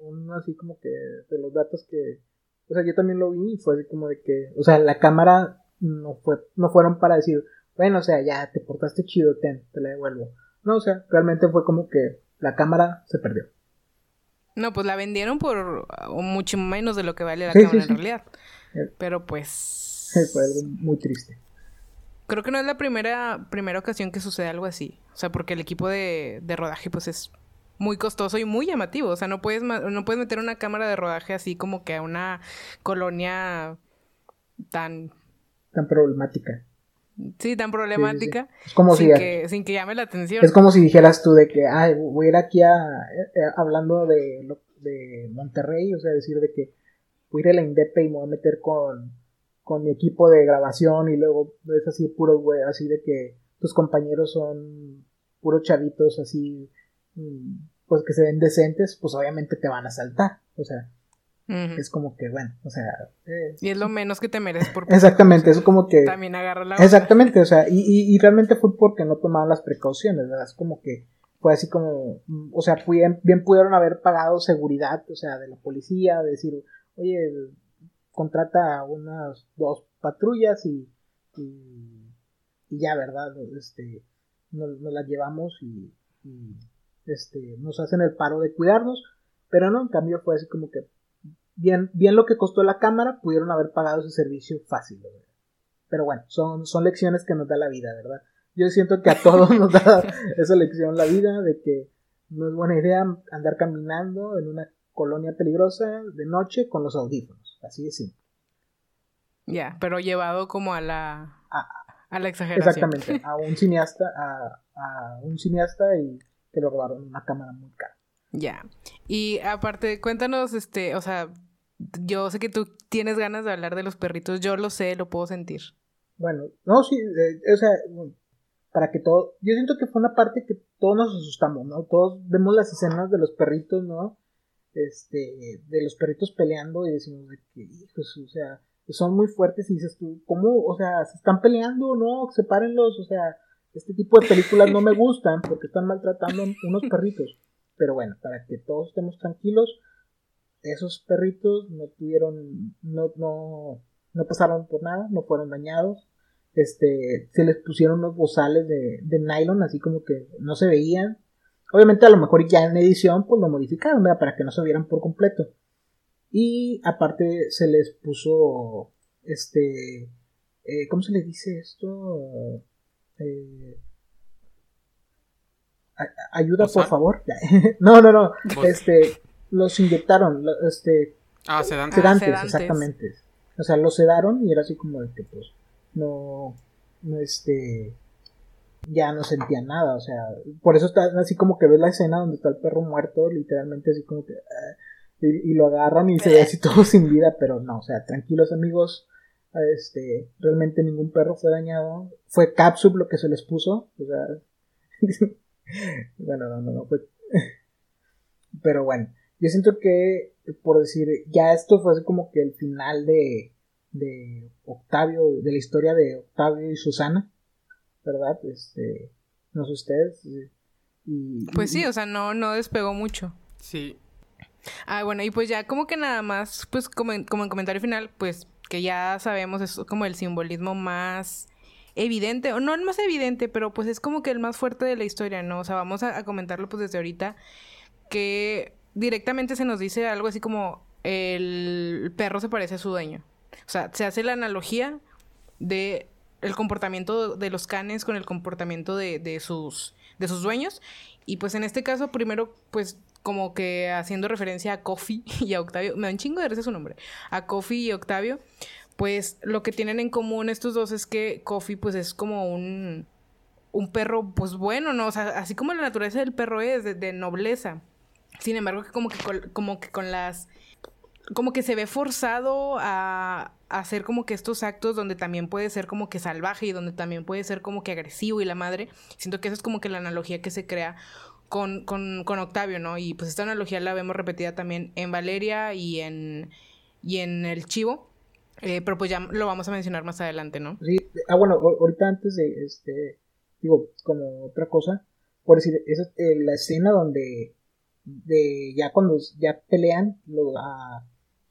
un, así como que de los datos que, o sea, yo también lo vi y fue así como de que, o sea, la cámara no fue, no fueron para decir, bueno, o sea, ya te portaste chido, ten, te la devuelvo. No, o sea, realmente fue como que la cámara se perdió. No, pues la vendieron por mucho menos de lo que vale la cámara en realidad. Eh. Pero pues... Fue algo muy triste. Creo que no es la primera, primera ocasión que sucede algo así. O sea, porque el equipo de, de rodaje pues es muy costoso y muy llamativo. O sea, no puedes, no puedes meter una cámara de rodaje así como que a una colonia tan... Tan problemática. Sí, tan problemática. Es como sin si... Que, sin que llame la atención. Es como si dijeras tú de que, ay, voy a ir aquí a... Eh, hablando de, de Monterrey, o sea, decir de que voy a ir a la Indepe y me voy a meter con con mi equipo de grabación y luego es así puro güey, así de que tus compañeros son puros chavitos así, mm, pues que se ven decentes, pues obviamente te van a saltar, o sea, es como que bueno, o sea... Eh, y es lo menos que te mereces por... Exactamente, es como que... También agarra la... Exactamente, o sea, y, y, realmente fue porque no tomaban las precauciones, ¿verdad? Es como que fue así como, mm, o sea, bien, bien pudieron haber pagado seguridad, o sea, de la policía, de decir, oye, contrata unas dos patrullas y, y, ya, ¿verdad? Este, nos, las llevamos y, este, nos hacen el paro de cuidarnos, pero no, en cambio fue así como que bien, bien lo que costó la cámara, pudieron haber pagado ese servicio fácil, ¿verdad? Pero bueno, son, son lecciones que nos da la vida, ¿verdad? Yo siento que a todos nos da esa lección la vida de que no es buena idea andar caminando en una colonia peligrosa de noche con los audífonos. Así de simple. Ya, pero llevado como a la, a, la exageración. Exactamente, a un cineasta, a, a un cineasta y que lo robaron una cámara muy cara. Ya. Y aparte, cuéntanos, este, o sea, yo sé que tú tienes ganas de hablar de los perritos, yo lo sé, lo puedo sentir. Bueno, no, sí, eh, o sea, para que todo, yo siento que fue una parte que todos nos asustamos, ¿no? Todos vemos las escenas de los perritos, ¿no? Este, de los perritos peleando y decimos de que, hijos, o sea, son muy fuertes y dices tú, ¿cómo? O sea, ¿se están peleando? No, sepárenlos, o sea, este tipo de películas no me gustan porque están maltratando a unos perritos. Pero bueno, para que todos estemos tranquilos, esos perritos no tuvieron, no, no, no pasaron por nada, no fueron dañados. Este, se les pusieron unos bozales de, de nylon, así como que no se veían, Obviamente a lo mejor ya en edición pues lo modificaron, ¿verdad? Para que no se vieran por completo. Y aparte se les puso, este, eh, ¿cómo se le dice esto? Eh, ayuda por favor. no, no, no. Este, los inyectaron, este. Ah, sedantes. Sedantes, ah, exactamente. O sea, los sedaron y era así como de que pues no, no este ya no sentía nada, o sea, por eso está así como que ves la escena donde está el perro muerto, literalmente así como que... Ah, y, lo agarran y se ve así todo sin vida, pero no, o sea, tranquilos amigos, este, realmente ningún perro fue dañado, fue Capsule lo que se les puso, o sea, bueno, no, no, no fue, pero bueno, yo siento que, por decir, ya esto fue así como que el final de, de Octavio, de la historia de Octavio y Susana, ¿verdad? Este, no sé ustedes. Y, pues sí, o sea, no, no despegó mucho. Sí. Ah, bueno, y pues ya como que nada más, pues como en, como en comentario final, pues que ya sabemos, es como el simbolismo más evidente, o no el más evidente, pero pues es como que el más fuerte de la historia, ¿no? O sea, vamos a, a comentarlo pues desde ahorita, que directamente se nos dice algo así como el perro se parece a su dueño. O sea, se hace la analogía de el comportamiento de los canes con el comportamiento de, sus, de sus dueños. Y pues en este caso, primero, pues como que haciendo referencia a Kofi y a Octavio, me da un chingo de su nombre, a Kofi y Octavio, pues lo que tienen en común estos dos es que Kofi pues es como un, un perro pues bueno, ¿no? O sea, así como la naturaleza del perro es, de, nobleza. Sin embargo, que como que, como que con las como que se ve forzado a, hacer como que estos actos donde también puede ser como que salvaje y donde también puede ser como que agresivo y la madre. Siento que esa es como que la analogía que se crea con, con, con Octavio, ¿no? Y pues esta analogía la vemos repetida también en Valeria y en, y en El Chivo. Eh, pero pues ya lo vamos a mencionar más adelante, ¿no? Sí, ah, bueno, ahorita antes de, este, digo, como otra cosa, por decir, esa, eh, la escena donde, de, ya cuando ya pelean lo, a,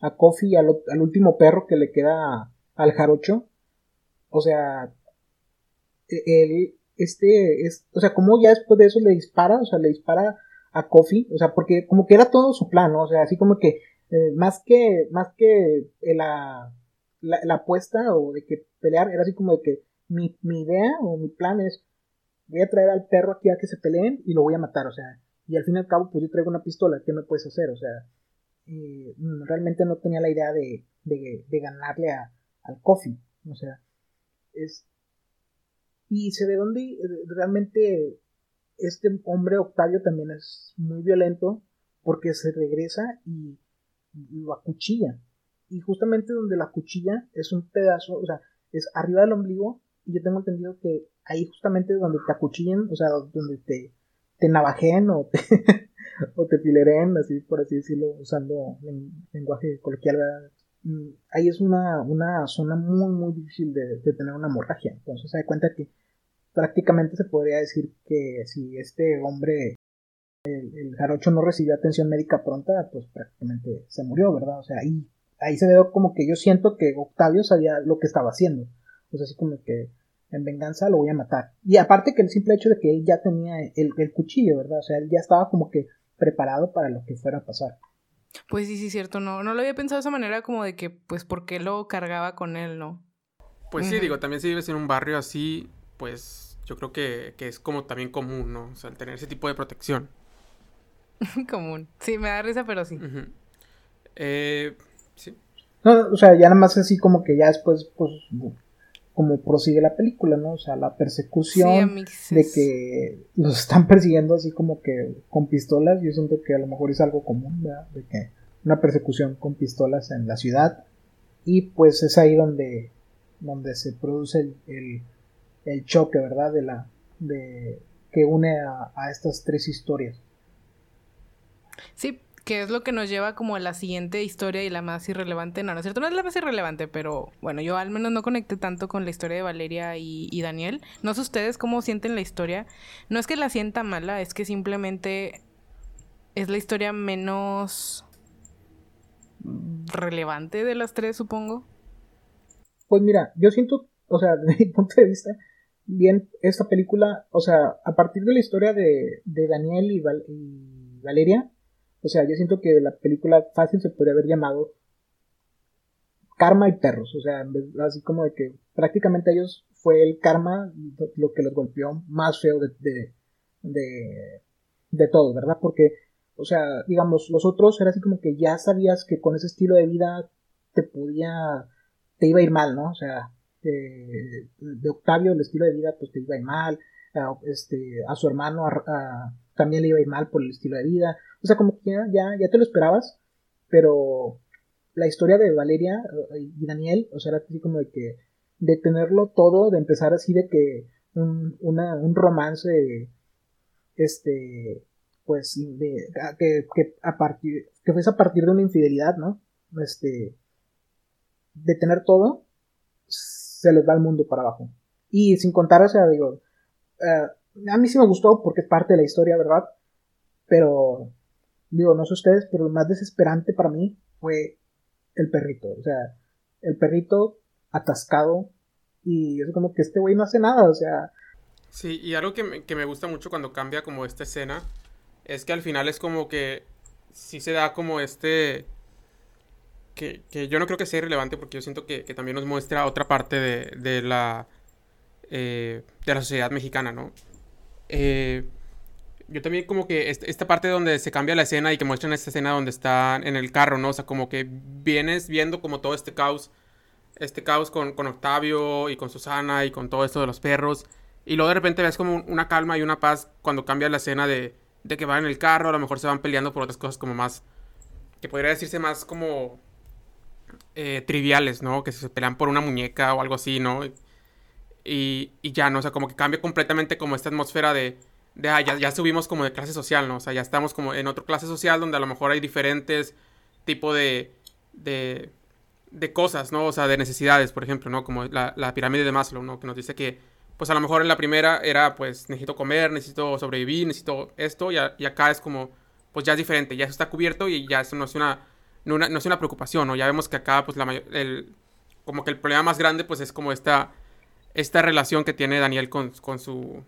a Kofi, al, al, último perro que le queda al jarocho. O sea, e, él, este, es, o sea, como ya después de eso le dispara, o sea, le dispara a Kofi, o sea, porque como que era todo su plan, ¿no? O sea, así como que, eh, más que, más que la, la, la, apuesta o de que pelear, era así como de que mi, mi idea o mi plan es, voy a traer al perro aquí a que se peleen y lo voy a matar, o sea, y al fin y al cabo, pues yo traigo una pistola, ¿qué me puedes hacer? O sea, eh, realmente no tenía la idea de, de, ganarle a, al Coffee. O sea, es. Y se ve donde eh, realmente este hombre Octavio también es muy violento porque se regresa y, lo acuchilla. Y justamente donde la cuchilla es un pedazo, o sea, es arriba del ombligo. Y yo tengo entendido que ahí justamente donde te acuchillen, o sea, donde te, te navajen o te, o te pileren, así por así decirlo, usando lenguaje coloquial, mm, ahí es una, una zona muy, muy difícil de, tener una hemorragia. Entonces se da cuenta que prácticamente se podría decir que si este hombre, el, jarocho no recibió atención médica pronta, pues prácticamente se murió, ¿verdad? O sea, ahí, ahí se ve como que yo siento que Octavio sabía lo que estaba haciendo. Pues así como que en venganza lo voy a matar. Y aparte que el simple hecho de que él ya tenía el, el cuchillo, ¿verdad? O sea, él ya estaba como que preparado para lo que fuera a pasar. Pues sí, sí, cierto, no, no lo había pensado de esa manera como de que, pues, ¿por qué lo cargaba con él, no? Pues sí, digo, también si vives en un barrio así, pues yo creo que, es como también común, ¿no? O sea, el tener ese tipo de protección. común. Sí, me da risa, pero sí. eh, sí. No, o sea, ya nada más así como que ya después, pues, como prosigue la película, ¿no? O sea, la persecución de que los están persiguiendo así como que con pistolas, yo siento que a lo mejor es algo común, ¿verdad? De que una persecución con pistolas en la ciudad y pues es ahí donde donde se produce el, el, choque, ¿verdad? De la de que une a, a estas tres historias. Sí, que es lo que nos lleva como a la siguiente historia y la más irrelevante. No, no es cierto, no es la más irrelevante, pero bueno, yo al menos no conecté tanto con la historia de Valeria y, Daniel. No sé ustedes cómo sienten la historia. No es que la sienta mala, es que simplemente es la historia menos relevante de las tres, supongo. Pues mira, yo siento, o sea, desde mi punto de vista, bien, esta película, o sea, a partir de la historia de, de Daniel y, y Valeria, o sea, yo siento que la película fácil se podría haber llamado Karma y Perros. O sea, así como de que prácticamente ellos fue el karma lo que los golpeó más feo de, de, de, todo, ¿verdad? Porque, o sea, digamos, los otros era así como que ya sabías que con ese estilo de vida te podía, te iba a ir mal, ¿no? O sea, de, Octavio el estilo de vida pues te iba a ir mal, a, este, a su hermano también le iba a ir mal por el estilo de vida, o sea, como que ya, ya, te lo esperabas, pero la historia de Valeria eh, y Daniel, o sea, era así como de que, de tenerlo todo, de empezar así de que un, un romance, este, pues, que, que a partir, que fuese a partir de una infidelidad, ¿no? Este, de tener todo, se les va el mundo para abajo. Y sin contar, o sea, digo, eh, a mí sí me gustó porque es parte de la historia, ¿verdad? Pero digo, no sé ustedes, pero lo más desesperante para mí fue el perrito. O sea, el perrito atascado y es como que este güey no hace nada, o sea. Sí, y algo que me, que me gusta mucho cuando cambia como esta escena es que al final es como que sí se da como este... Que, que yo no creo que sea irrelevante porque yo siento que, que también nos muestra otra parte de, de la... Eh, de la sociedad mexicana, ¿no? Eh, yo también como que esta parte donde se cambia la escena y que muestran esta escena donde están en el carro, ¿no? O sea, como que vienes viendo como todo este caos, este caos con, con Octavio y con Susana y con todo esto de los perros. Y luego de repente ves como una calma y una paz cuando cambia la escena de, de que van en el carro, a lo mejor se van peleando por otras cosas como más, que podría decirse más como eh, triviales, ¿no? Que se pelean por una muñeca o algo así, ¿no? Y, ya, ¿no? O sea, como que cambia completamente como esta atmósfera de, de ah, ya, ya, subimos como de clase social, ¿no? O sea, ya estamos como en otra clase social donde a lo mejor hay diferentes tipos de, de, de cosas, ¿no? O sea, de necesidades, por ejemplo, ¿no? Como la, la, pirámide de Maslow, ¿no? Que nos dice que, pues a lo mejor en la primera era, pues, necesito comer, necesito sobrevivir, necesito esto, y, y acá es como, pues ya es diferente, ya eso está cubierto y ya eso no es una, no, no es una preocupación, ¿no? Ya vemos que acá, pues, la el, como que el problema más grande, pues, es como esta, esta relación que tiene Daniel con, con su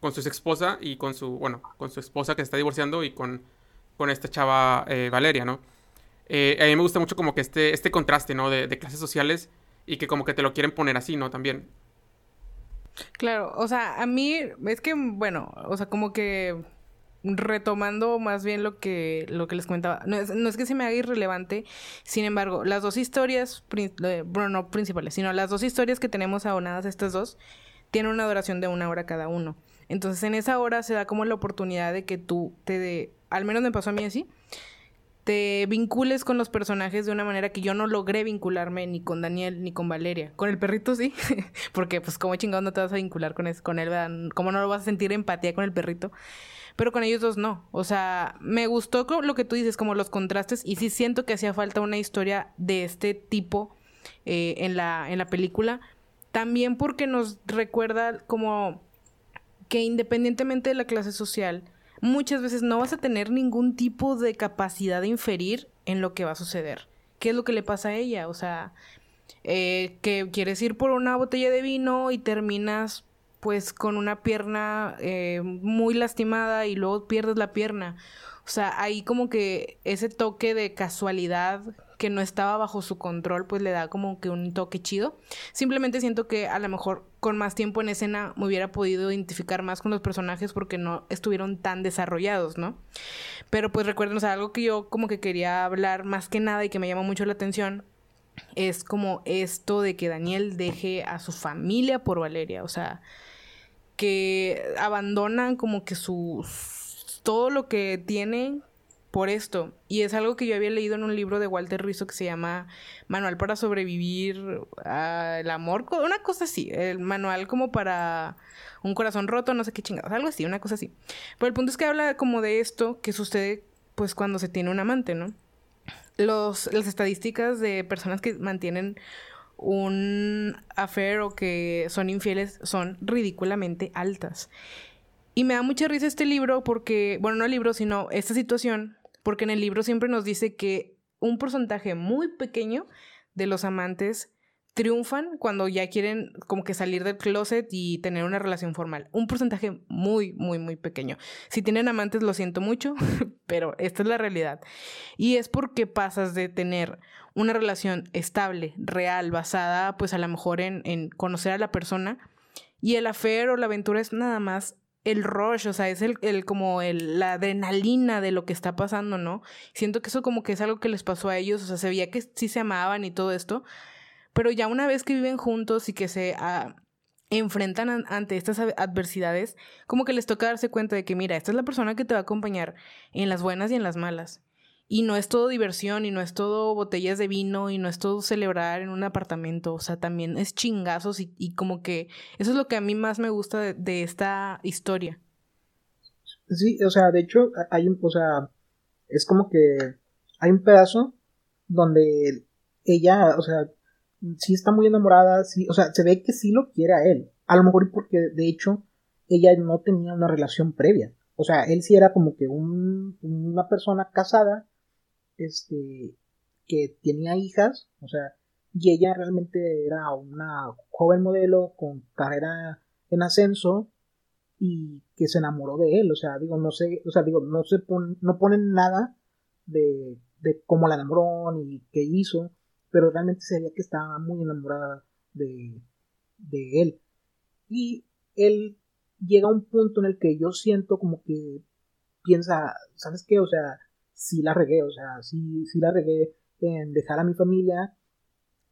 con su esposa y con su, bueno, con su esposa que se está divorciando y con, con esta chava eh, Valeria, ¿no? Eh, a mí me gusta mucho como que este, este contraste, ¿no? De, de, clases sociales y que como que te lo quieren poner así, ¿no? También. Claro, o sea, a mí es que, bueno, o sea, como que retomando más bien lo que, lo que les comentaba, no es, no es que se me haga irrelevante, sin embargo, las dos historias, eh, bueno, no principales, sino las dos historias que tenemos abonadas, estas dos, tienen una duración de una hora cada uno. Entonces en esa hora se da como la oportunidad de que tú te, de, al menos me pasó a mí así, te vincules con los personajes de una manera que yo no logré vincularme ni con Daniel ni con Valeria. Con el perrito sí, porque pues como chingado no te vas a vincular con, con él, ¿verdad? ¿Cómo no lo vas a sentir empatía con el perrito? Pero con ellos dos no. O sea, me gustó lo que tú dices, como los contrastes, y sí siento que hacía falta una historia de este tipo eh, en, la, en la película. También porque nos recuerda como que independientemente de la clase social, muchas veces no vas a tener ningún tipo de capacidad de inferir en lo que va a suceder. ¿Qué es lo que le pasa a ella? O sea, eh, que quieres ir por una botella de vino y terminas pues con una pierna eh, muy lastimada y luego pierdes la pierna. O sea, ahí como que ese toque de casualidad que no estaba bajo su control, pues le da como que un toque chido. Simplemente siento que a lo mejor con más tiempo en escena me hubiera podido identificar más con los personajes porque no estuvieron tan desarrollados, ¿no? Pero pues recuerden, o sea, algo que yo como que quería hablar más que nada y que me llama mucho la atención es como esto de que Daniel deje a su familia por Valeria, o sea, que abandonan como que su todo lo que tienen por esto. Y es algo que yo había leído en un libro de Walter Rizzo que se llama Manual para sobrevivir al amor, una cosa así, el manual como para un corazón roto, no sé qué chingados, algo así, una cosa así. Pero el punto es que habla como de esto que sucede pues cuando se tiene un amante, ¿no? Los, las estadísticas de personas que mantienen un affair o que son infieles son ridículamente altas. Y me da mucha risa este libro porque, bueno, no el libro, sino esta situación porque en el libro siempre nos dice que un porcentaje muy pequeño de los amantes triunfan cuando ya quieren como que salir del closet y tener una relación formal. Un porcentaje muy, muy, muy pequeño. Si tienen amantes, lo siento mucho, pero esta es la realidad. Y es porque pasas de tener una relación estable, real, basada pues a lo mejor en, en conocer a la persona, y el afer o la aventura es nada más el rush, o sea, es el, el como el, la adrenalina de lo que está pasando, ¿no? Siento que eso como que es algo que les pasó a ellos, o sea, se veía que sí se amaban y todo esto, pero ya una vez que viven juntos y que se ah, enfrentan ante estas adversidades, como que les toca darse cuenta de que, mira, esta es la persona que te va a acompañar en las buenas y en las malas. Y no es todo diversión, y no es todo botellas de vino, y no es todo celebrar en un apartamento. O sea, también es chingazos y, como que eso es lo que a mí más me gusta de, de, esta historia. Sí, o sea, de hecho, hay un, o sea, es como que hay un pedazo donde ella, o sea, sí está muy enamorada, sí, o sea, se ve que sí lo quiere a él. A lo mejor porque, de hecho, ella no tenía una relación previa. O sea, él sí era como que un, una persona casada este, que tenía hijas, o sea, y ella realmente era una joven modelo con carrera en ascenso y que se enamoró de él, o sea, digo, no sé, o sea, digo, no se no ponen nada de, de cómo la enamoró ni qué hizo, pero realmente se veía que estaba muy enamorada de, de él. Y él llega a un punto en el que yo siento como que piensa, ¿sabes qué? O sea, sí la regué, o sea, sí, la regué en dejar a mi familia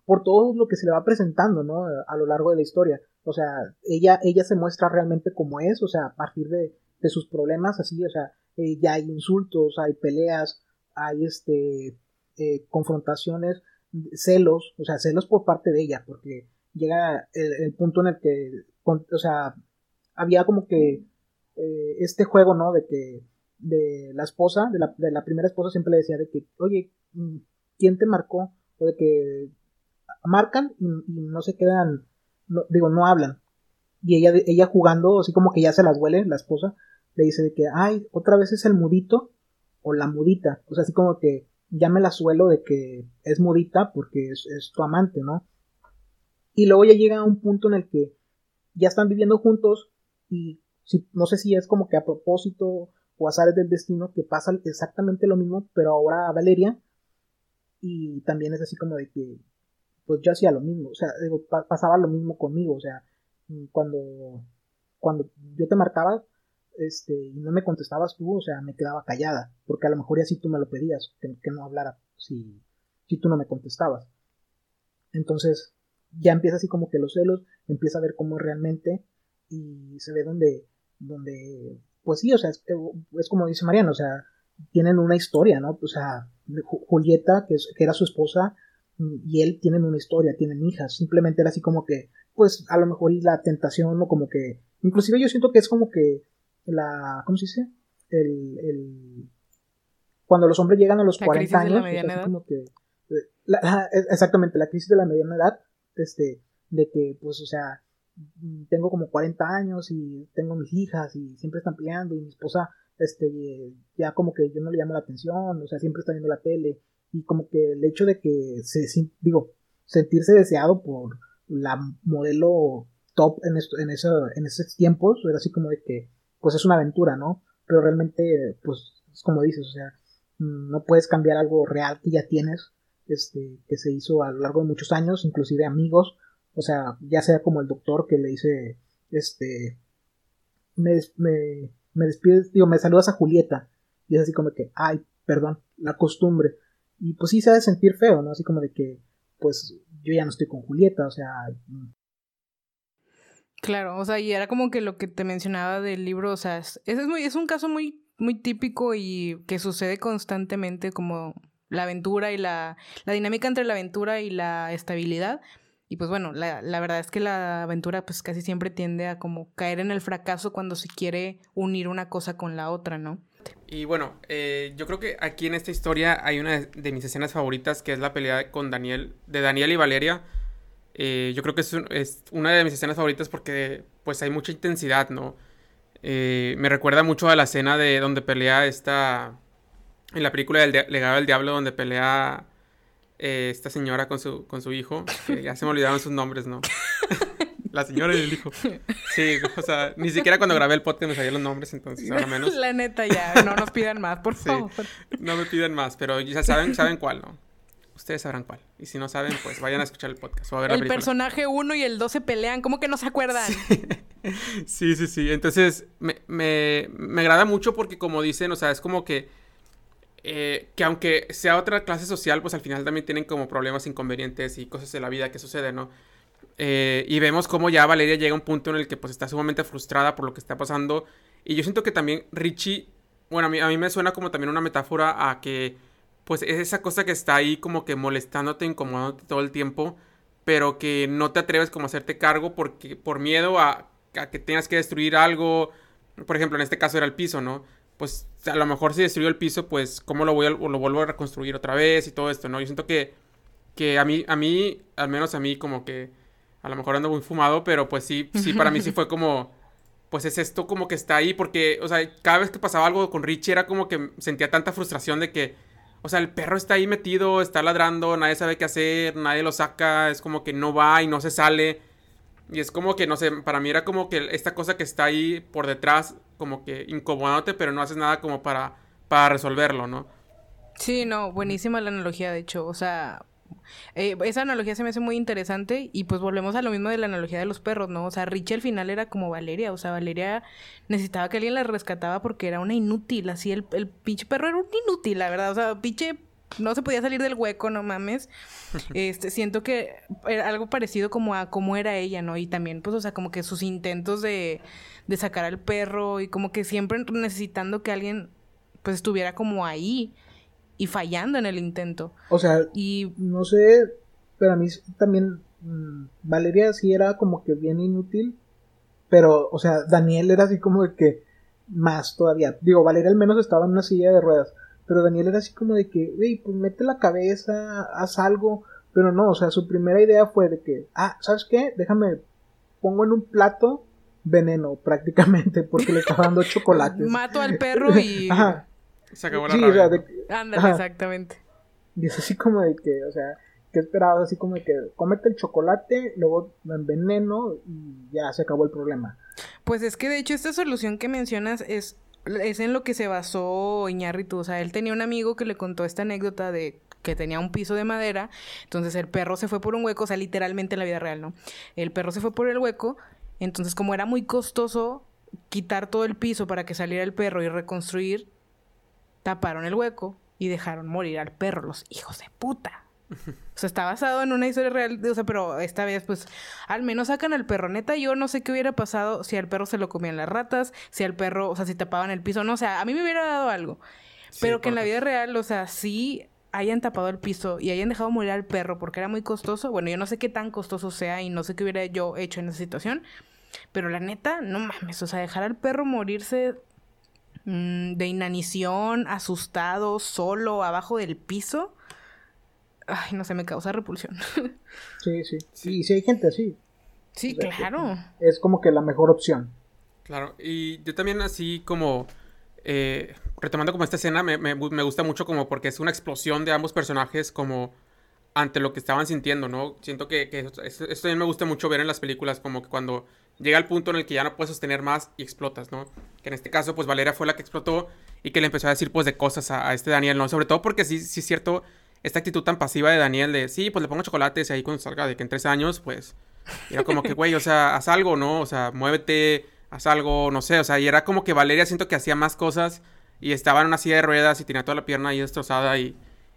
por todo lo que se le va presentando, ¿no? A lo largo de la historia. O sea, ella, ella se muestra realmente como es, o sea, a partir de, de sus problemas, así, o sea, eh, ya hay insultos, hay peleas, hay este, eh, confrontaciones, celos, o sea, celos por parte de ella, porque llega el, punto en el que, o sea, había como que eh, este juego, ¿no? De que de la esposa, de la, de la primera esposa siempre le decía de que, oye, mm, ¿quién te marcó? O de que marcan y, no se quedan, digo, no hablan. Y ella, ella jugando, así como que ya se las huele, la esposa, le dice de que, ay, otra vez es el mudito o la mudita. O sea, así como que ya me la suelo de que es mudita porque es, tu amante, ¿no? Y luego ya llega a un punto en el que ya están viviendo juntos y si, no sé si es como que a propósito o azares del destino que pasa exactamente lo mismo, pero ahora a Valeria y también es así como de que pues yo hacía lo mismo, o sea, digo, pasaba lo mismo conmigo, o sea, cuando cuando yo te marcaba este, y no me contestabas tú, o sea, me quedaba callada, porque a lo mejor ya si tú me lo pedías, que, no hablara si, si tú no me contestabas. Entonces, ya empieza así como que los celos, empieza a ver cómo realmente y se ve donde, donde, pues sí, o sea, es, como dice Mariano, o sea, tienen una historia, ¿no? O sea, Julieta, que, que era su esposa, y él tienen una historia, tienen hijas, simplemente era así como que, pues a lo mejor la tentación o como que, inclusive yo siento que es como que la, ¿cómo se dice? El, el, cuando los hombres llegan a los 40 años, como que, exactamente, la crisis de la mediana edad, este, de que, pues, o sea, tengo como 40 años y tengo mis hijas y siempre están peleando y mi esposa, este, ya como que yo no le llamo la atención, o sea, siempre está viendo la tele y como que el hecho de que se, digo, sentirse deseado por la modelo top en, esto, en, en esos tiempos, era así como de que, pues es una aventura, ¿no? Pero realmente, pues, es como dices, o sea, mm, no puedes cambiar algo real que ya tienes, este, que se hizo a lo largo de muchos años, inclusive amigos, o sea, ya sea como el doctor que le dice, este, me, me, me despides, digo, me saludas a Julieta, y es así como que, ay, perdón, la costumbre, y pues sí se ha de sentir feo, ¿no? Así como de que, pues, yo ya no estoy con Julieta, o sea, Claro, o sea, y era como que lo que te mencionaba del libro, o sea, es, es, muy, es un caso muy, muy típico y que sucede constantemente como la aventura y la, la dinámica entre la aventura y la estabilidad. Y pues bueno, la, la, verdad es que la aventura pues casi siempre tiende a como caer en el fracaso cuando se quiere unir una cosa con la otra, ¿no? Y bueno, eh, yo creo que aquí en esta historia hay una de mis escenas favoritas que es la pelea con Daniel, de Daniel y Valeria eh, yo creo que es, una de mis escenas favoritas porque pues hay mucha intensidad, ¿no? Eh, me recuerda mucho a la escena de donde pelea esta... En la película del legado del diablo donde pelea eh, esta señora con su, con su hijo. Ya se me olvidaron sus nombres, ¿no? la señora y el hijo. Sí, o sea, ni siquiera cuando grabé el podcast me salían los nombres, entonces ahora menos. La neta ya, no nos pidan más, por favor. no me piden más, pero ya saben, saben cuál, ¿no? Ustedes sabrán cuál. Y si no saben, pues vayan a escuchar el podcast. O a ver el personaje 1 y el 2 se pelean. ¿Cómo que no se acuerdan? Sí, sí, sí. Entonces, me, me, me, agrada mucho porque, como dicen, o sea, es como que. Eh, que aunque sea otra clase social, pues al final también tienen como problemas inconvenientes y cosas de la vida que suceden, ¿no? Eh, y vemos cómo ya Valeria llega a un punto en el que pues está sumamente frustrada por lo que está pasando. Y yo siento que también Richie, bueno, a mí, a mí me suena como también una metáfora a que pues es esa cosa que está ahí como que molestándote, incomodándote todo el tiempo, pero que no te atreves como a hacerte cargo porque por miedo a, que tengas que destruir algo, por ejemplo, en este caso era el piso, ¿no? Pues a lo mejor si destruyó el piso, pues cómo lo voy lo vuelvo a reconstruir otra vez y todo esto, ¿no? Yo siento que, que a mí, a mí, al menos a mí como que a lo mejor ando muy fumado, pero pues sí, sí, para mí sí fue como, pues es esto como que está ahí, porque, o sea, cada vez que pasaba algo con Richie era como que sentía tanta frustración de que o sea, el perro está ahí metido, está ladrando, nadie sabe qué hacer, nadie lo saca, es como que no va y no se sale. Y es como que, no sé, para mí era como que esta cosa que está ahí por detrás, como que incomodándote, pero no haces nada como para, para resolverlo, ¿no? Sí, no, buenísima la analogía, de hecho. O sea, eh, esa analogía se me hace muy interesante y pues volvemos a lo mismo de la analogía de los perros, ¿no? O sea, Richie al final era como Valeria, o sea, Valeria necesitaba que alguien la rescataba porque era una inútil, así el, el pinche perro era un inútil, la verdad, o sea, pinche no se podía salir del hueco, no mames. Este, siento que era algo parecido como a cómo era ella, ¿no? Y también, pues, o sea, como que sus intentos de, de sacar al perro y como que siempre necesitando que alguien, pues, estuviera como ahí y fallando en el intento. O sea, y no sé, pero a mí también mm, Valeria sí era como que bien inútil, pero, o sea, Daniel era así como de que más todavía. Digo, Valeria al menos estaba en una silla de ruedas, pero Daniel era así como de que, wey, pues mete la cabeza, haz algo, pero no, o sea, su primera idea fue de que, ah, ¿sabes qué? Déjame, pongo en un plato veneno prácticamente porque le estaba dando chocolate. Mato al perro y... Se acabó la sí, o sea, Ándale, exactamente. Y es así como de que, o sea, que esperabas así como de que comete el chocolate, luego lo enveneno y ya se acabó el problema. Pues es que de hecho esta solución que mencionas es, es en lo que se basó Iñárritu. O sea, él tenía un amigo que le contó esta anécdota de que tenía un piso de madera, entonces el perro se fue por un hueco, o sea, literalmente en la vida real, ¿no? El perro se fue por el hueco, entonces como era muy costoso quitar todo el piso para que saliera el perro y reconstruir, taparon el hueco y dejaron morir al perro, los hijos de puta. O sea, está basado en una historia real, o sea, pero esta vez, pues, al menos sacan al perro. Neta, yo no sé qué hubiera pasado si al perro se lo comían las ratas, si al perro, o sea, si tapaban el piso, no, o sea, a mí me hubiera dado algo. pero que en la vida real, o sea, sí hayan tapado el piso y hayan dejado morir al perro porque era muy costoso. Bueno, yo no sé qué tan costoso sea y no sé qué hubiera yo hecho en esa situación. Pero la neta, no mames, o sea, dejar al perro morirse mm, de inanición, asustado, solo, abajo del piso ay, no sé, me causa repulsión. sí, sí. Sí, sí hay gente así. Sí, claro. Es como que la mejor opción. Claro, y yo también así como... Eh, retomando como esta escena, me, me, gusta mucho como porque es una explosión de ambos personajes como ante lo que estaban sintiendo, ¿no? Siento que, que esto, también me gusta mucho ver en las películas, como que cuando llega el punto en el que ya no puedes sostener más y explotas, ¿no? Que en este caso, pues Valeria fue la que explotó y que le empezó a decir, pues, de cosas a, a este Daniel, ¿no? Sobre todo porque sí, sí es cierto, esta actitud tan pasiva de Daniel de, sí, pues le pongo chocolates y ahí cuando salga de que en tres años, pues, era como que, güey, o sea, haz algo, ¿no? O sea, muévete, haz algo, no sé, o sea, y era como que Valeria siento que hacía más cosas y estaba en una silla de ruedas y tenía toda la pierna ahí destrozada y,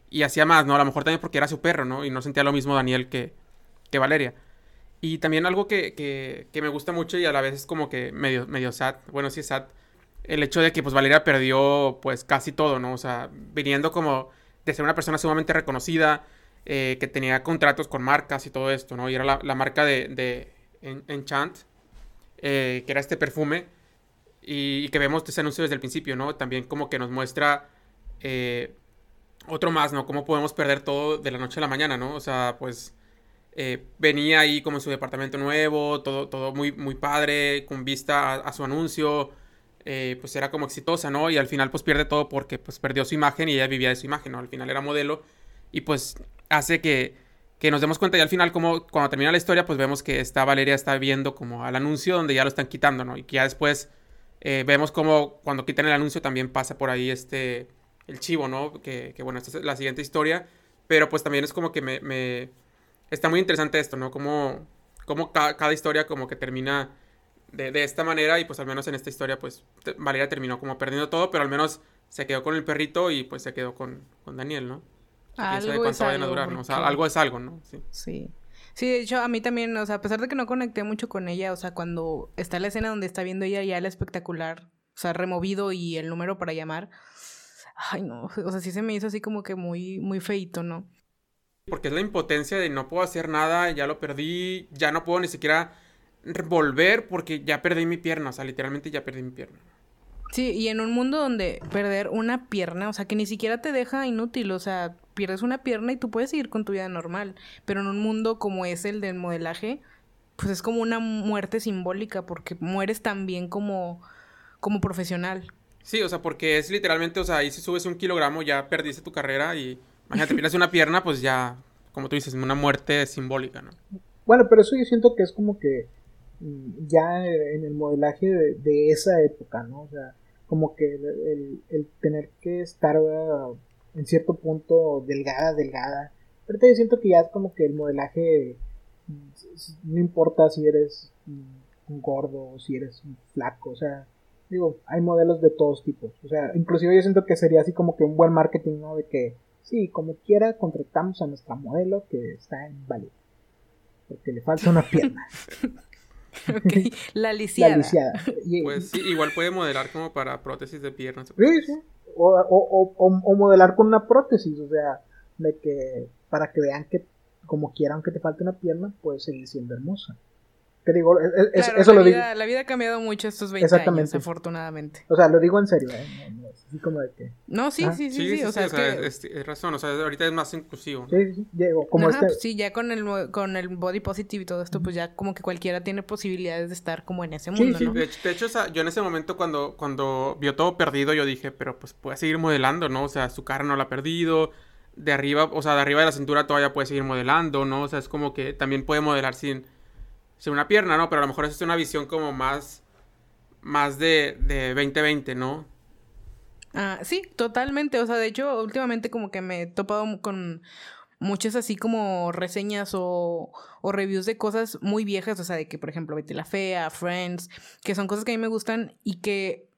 y hacía más, ¿no? A lo mejor también porque era su perro, ¿no? Y no sentía lo mismo Daniel que, que Valeria. Y también algo que, que, me gusta mucho y a la vez es como que medio, medio sad, bueno, sí es sad, el hecho de que pues Valeria perdió pues casi todo, ¿no? O sea, viniendo como de ser una persona sumamente reconocida, eh, que tenía contratos con marcas y todo esto, ¿no? Y era la, marca de, de Enchant, eh, que era este perfume, y, que vemos ese anuncio desde el principio, ¿no? También como que nos muestra eh, otro más, ¿no? Cómo podemos perder todo de la noche a la mañana, ¿no? O sea, pues venía ahí como en su departamento nuevo, todo, todo muy, muy padre, con vista a su anuncio, eh, pues era como exitosa, ¿no? Y al final pues pierde todo porque pues perdió su imagen y ella vivía de su imagen, ¿no? Al final era modelo y pues hace que, que nos demos cuenta y al final como cuando termina la historia pues vemos que esta Valeria está viendo como al anuncio donde ya lo están quitando, ¿no? Y que ya después eh, vemos como cuando quitan el anuncio también pasa por ahí este, el chivo, ¿no? Que, que bueno, esta es la siguiente historia, pero pues también es como que me... Está muy interesante esto, ¿no? Como, como cada historia como que termina de, esta manera y pues al menos en esta historia pues Valeria terminó como perdiendo todo, pero al menos se quedó con el perrito y pues se quedó con, Daniel, ¿no? Algo es algo, durar, ¿no? O sea, algo es algo, ¿no? Sí. sí. Sí, de hecho, a mí también, o sea, a pesar de que no conecté mucho con ella, o sea, cuando está la escena donde está viendo ella ya el espectacular, o sea, removido y el número para llamar, ay, no, o sea, sí se me hizo así como que muy, muy feito, ¿no? Porque es la impotencia de no puedo hacer nada, ya lo perdí, ya no puedo ni siquiera volver porque ya perdí mi pierna, o sea, literalmente ya perdí mi pierna. Sí, y en un mundo donde perder una pierna, o sea, que ni siquiera te deja inútil, o sea, pierdes una pierna y tú puedes seguir con tu vida normal, pero en un mundo como es el del modelaje, pues es como una muerte simbólica porque mueres también como como profesional. Sí, o sea, porque es literalmente, o sea, ahí si subes un kilogramo ya perdiste tu carrera y imagínate, pierdes una pierna, pues ya, como tú dices, una muerte simbólica, ¿no? Bueno, pero eso yo siento que es como que ya en el modelaje de, esa época, ¿no? O sea, como que el, tener que estar uh, en cierto punto delgada, delgada. Pero yo siento que ya es como que el modelaje no importa si eres un gordo o si eres un flaco, o sea, digo, hay modelos de todos tipos, o sea, inclusive yo siento que sería así como que un buen marketing, ¿no? De que, sí, como quiera, contratamos a nuestra modelo que está en Bali, porque le falta una pierna. La lisiada. La lisiada. Pues sí, igual puede modelar como para prótesis de piernas. Sí, sí. o, o, o, o, modelar con una prótesis, o sea, de que para que vean que como quiera, aunque te falte una pierna, puedes seguir siendo hermosa. Que digo, eso la lo vida, La vida ha cambiado mucho estos 20 años, afortunadamente. O sea, lo digo en serio, ¿eh? No, así como de que... No, sí, sí, sí, sí, o sea, es, que... es, razón, o sea, ahorita es más inclusivo. Sí, sí, llego, como este... pues sí, ya con el, con el body positive y todo esto, pues ya como que cualquiera tiene posibilidades de estar como en ese mundo, sí, ¿no? De hecho, de hecho o sea, yo en ese momento cuando, cuando vio todo perdido, yo dije, pero pues puede seguir modelando, ¿no? O sea, su cara no la ha perdido, de arriba, o sea, de arriba de la cintura todavía puede seguir modelando, ¿no? O sea, es como que también puede modelar sin sin una pierna, ¿no? Pero a lo mejor es una visión como más, más de, de 2020, ¿no? Ah, sí, totalmente. O sea, de hecho, últimamente como que me he topado con muchas así como reseñas o, o, reviews de cosas muy viejas, o sea, de que, por ejemplo, Betty la Fea, Friends, que son cosas que a mí me gustan y que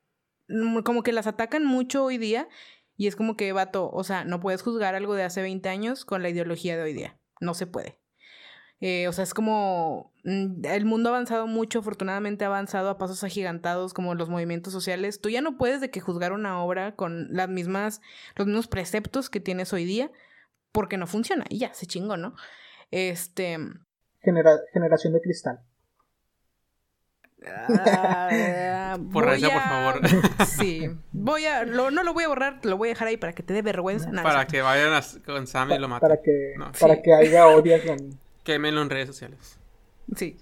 mm, como que las atacan mucho hoy día y es como que, vato, o sea, no puedes juzgar algo de hace 20 años con la ideología de hoy día. No se puede. Eh, o sea, es como mm, el mundo ha avanzado mucho, afortunadamente ha avanzado a pasos agigantados como los movimientos sociales. Tú ya no puedes de que juzgar una obra con las mismas, los mismos preceptos que tienes hoy día, porque no funciona. Y ya, se chingó, ¿no? Este. generación de cristal. Ah, por favor. Sí. Voy a. no lo voy a borrar, lo voy a dejar ahí para que te dé vergüenza. para que vayan con Sam y lo maten. Para que, para que haya odias con. Quémenlo en redes sociales. Sí,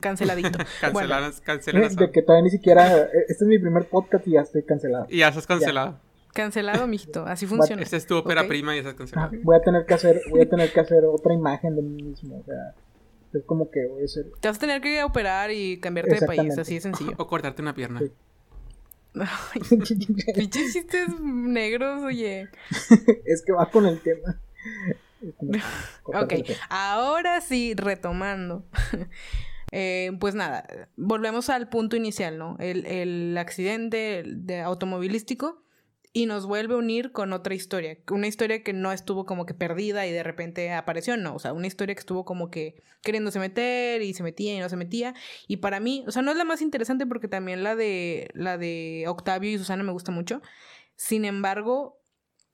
canceladito. canceladas, canceladas. De que todavía ni siquiera. Eh, este es mi primer podcast y ya estoy cancelado. Y ya estás cancelado. Cancelado, mijito. Así funciona. Esta es tu ópera prima y estás cancelado. voy a tener que hacer, voy a tener que hacer otra imagen de mí mismo. O sea, es como que voy a ser. Te vas a tener que operar y cambiarte de país, así de sencillo. O cortarte una pierna. Sí. Pinches chistes negros, oye. es que va con el tema. ok, ahora sí, retomando. Eh, pues nada, volvemos al punto inicial, ¿no? El, el accidente de automovilístico y nos vuelve a unir con otra historia. Una historia que no estuvo como que perdida y de repente apareció, no. O sea, una historia que estuvo como que queriéndose meter y se metía y no se metía. Y para mí, o sea, no es la más interesante porque también la de, la de Octavio y Susana me gusta mucho. Sin embargo,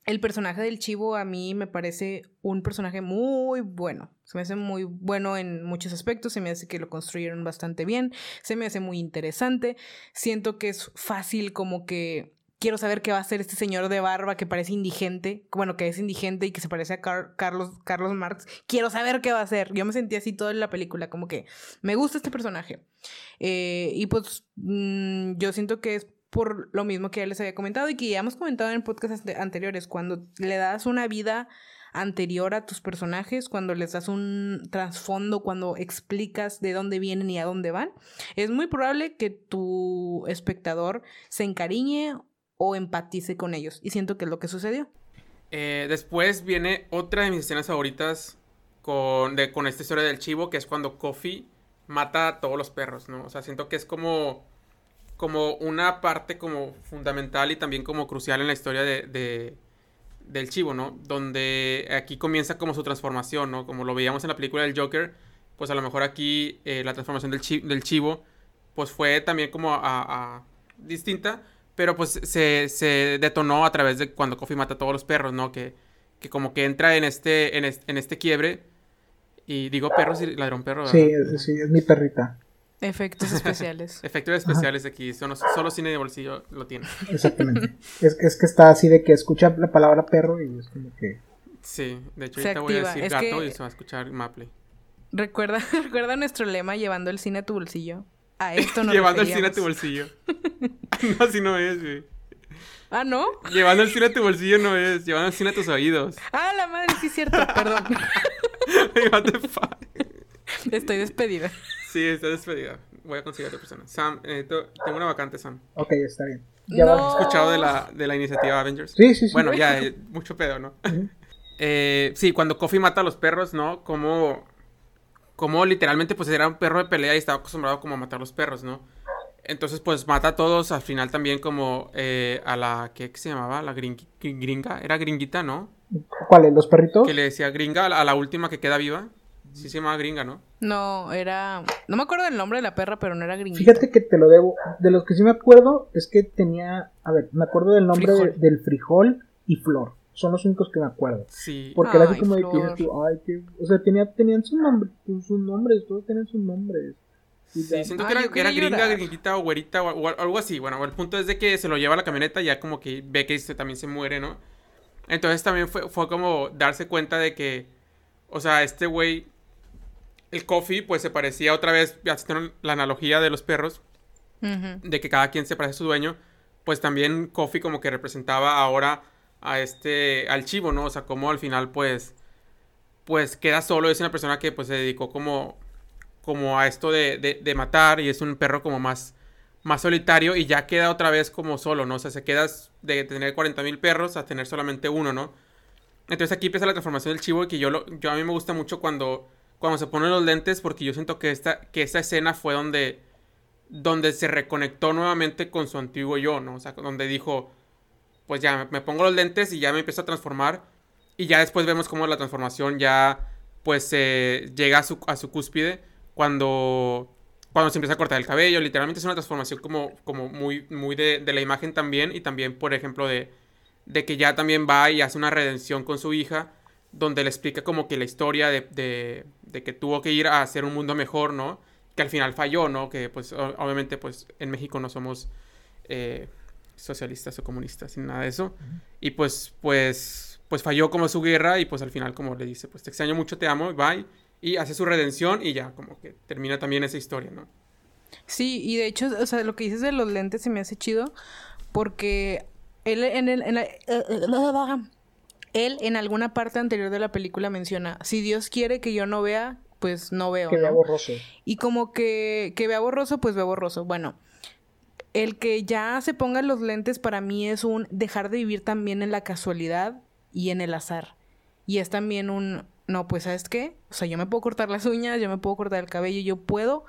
el personaje del chivo a mí me parece un personaje muy bueno. Se me hace muy bueno en muchos aspectos, se me hace que lo construyeron bastante bien, se me hace muy interesante. Siento que es fácil como que quiero saber qué va a hacer este señor de barba que parece indigente, bueno, que es indigente y que se parece a Carlos, Carlos Marx. Quiero saber qué va a hacer. Yo me sentí así toda la película, como que me gusta este personaje. Eh, y pues mm, yo siento que es por lo mismo que ya les había comentado y que ya hemos comentado en podcasts anteriores, cuando le das una vida anterior a tus personajes, cuando les das un trasfondo, cuando explicas de dónde vienen y a dónde van, es muy probable que tu espectador se encariñe o empatice con ellos. Y siento que es lo que sucedió. Eh, después viene otra de mis escenas favoritas con, de, con esta historia del chivo, que es cuando Kofi mata a todos los perros, ¿no? O sea, siento que es como como una parte como fundamental y también como crucial en la historia de, del chivo, ¿no? Donde aquí comienza como su transformación, ¿no? Como lo veíamos en la película del Joker, pues a lo mejor aquí eh, la transformación del, del, chivo, pues fue también como a, distinta, pero pues se, se, detonó a través de cuando Kofi mata a todos los perros, ¿no? Que, que como que entra en este, en este, en este quiebre. Y digo perros y ladrón perro. Sí, sí, es mi perrita. Efectos especiales. Efectos especiales aquí. Solo, solo, cine de bolsillo lo tiene. Exactamente. es, es, que está así de que escucha la palabra perro y es como que. Sí, de hecho, ahorita voy a decir gato y se va a escuchar Maple. Recuerda, recuerda nuestro lema llevando el cine a tu bolsillo. A esto no Llevando el cine a tu bolsillo. no, así no es, güey. Ah, ¿no? Llevando el cine a tu bolsillo no es, llevando el cine a tus oídos. Ah, la madre, sí es cierto, perdón. What the fuck? Estoy despedida. Sí, está despedida. Voy a conseguir otra persona. Sam, eh, tengo una vacante, Sam. Ok, está bien. ¿Ya ¿Has escuchado de la, de la iniciativa Avengers? Sí, sí, sí. Bueno, ya, eh, mucho pedo, ¿no? eh, sí, cuando Kofi mata a los perros, ¿no? Como, como literalmente, pues era un perro de pelea y estaba acostumbrado como a matar a los perros, ¿no? Entonces, pues mata a todos, al final también como eh, a la, ¿qué se llamaba? La gringa, era gringuita, ¿no? ¿Cuáles? ¿Los perritos? Que le decía gringa a la última que queda viva. Sí se llamaba gringa, ¿no? No, era... No me acuerdo del nombre de la perra, pero no era gringa. Fíjate que te lo debo. De los que sí me acuerdo es que tenía... A ver, me acuerdo del nombre de- del frijol y flor. Son los únicos que me acuerdo. Sí. Porque era así como de que tú, ay, que... O sea, tenía, tenían sus nombres, sus nombres, todos tenían sus nombres. Y Sí, siento Ay, que era, gringa, gringuita o güerita o, o algo así. Bueno, el punto es de que se lo lleva a la camioneta y ya como que ve que se, también se muere, ¿no? Entonces también fue, fue como darse cuenta de que, o sea, este güey, el Coffee, pues se parecía otra vez, haciendo la analogía de los perros, de que cada quien se parece a su dueño, pues también Coffee como que representaba ahora a este, al chivo, ¿no? O sea, como al final pues, pues queda solo, es una persona que pues se dedicó como, como a esto de, de, de matar y es un perro como más, más solitario y ya queda otra vez como solo, ¿no? O sea, se queda de tener 40 mil perros a tener solamente uno, ¿no? Entonces aquí empieza la transformación del chivo y que yo, lo, yo a mí me gusta mucho cuando, cuando se ponen los lentes porque yo siento que esta, que esta escena fue donde, donde se reconectó nuevamente con su antiguo yo, ¿no? O sea, donde dijo, pues ya me, pongo los lentes y ya me empiezo a transformar y ya después vemos cómo la transformación ya pues llega a su, a su cúspide cuando, cuando se empieza a cortar el cabello. Literalmente es una transformación como, como muy, muy de, de la imagen también y también, por ejemplo, de, de que ya también va y hace una redención con su hija, donde le explica como que la historia de, de que tuvo que ir a hacer un mundo mejor, ¿no? Que al final falló, ¿no? Que pues obviamente pues en México no somos eh, socialistas o comunistas, sin nada de eso. Y pues, pues, pues falló como su guerra y pues al final como le dice, pues te extraño mucho, te amo, bye. Y hace su redención y ya como que termina también esa historia, ¿no? Sí, y de hecho, o sea, lo que dices de los lentes se me hace chido porque él en el... En la- él en alguna parte anterior de la película menciona, si Dios quiere que yo no vea, pues no veo, que vea ¿no? borroso. Y como que, que vea borroso, pues vea borroso. Bueno, el que ya se pongan los lentes para mí es un dejar de vivir también en la casualidad y en el azar. Y es también un, no, pues ¿sabes qué? O sea, yo me puedo cortar las uñas, yo me puedo cortar el cabello, yo puedo,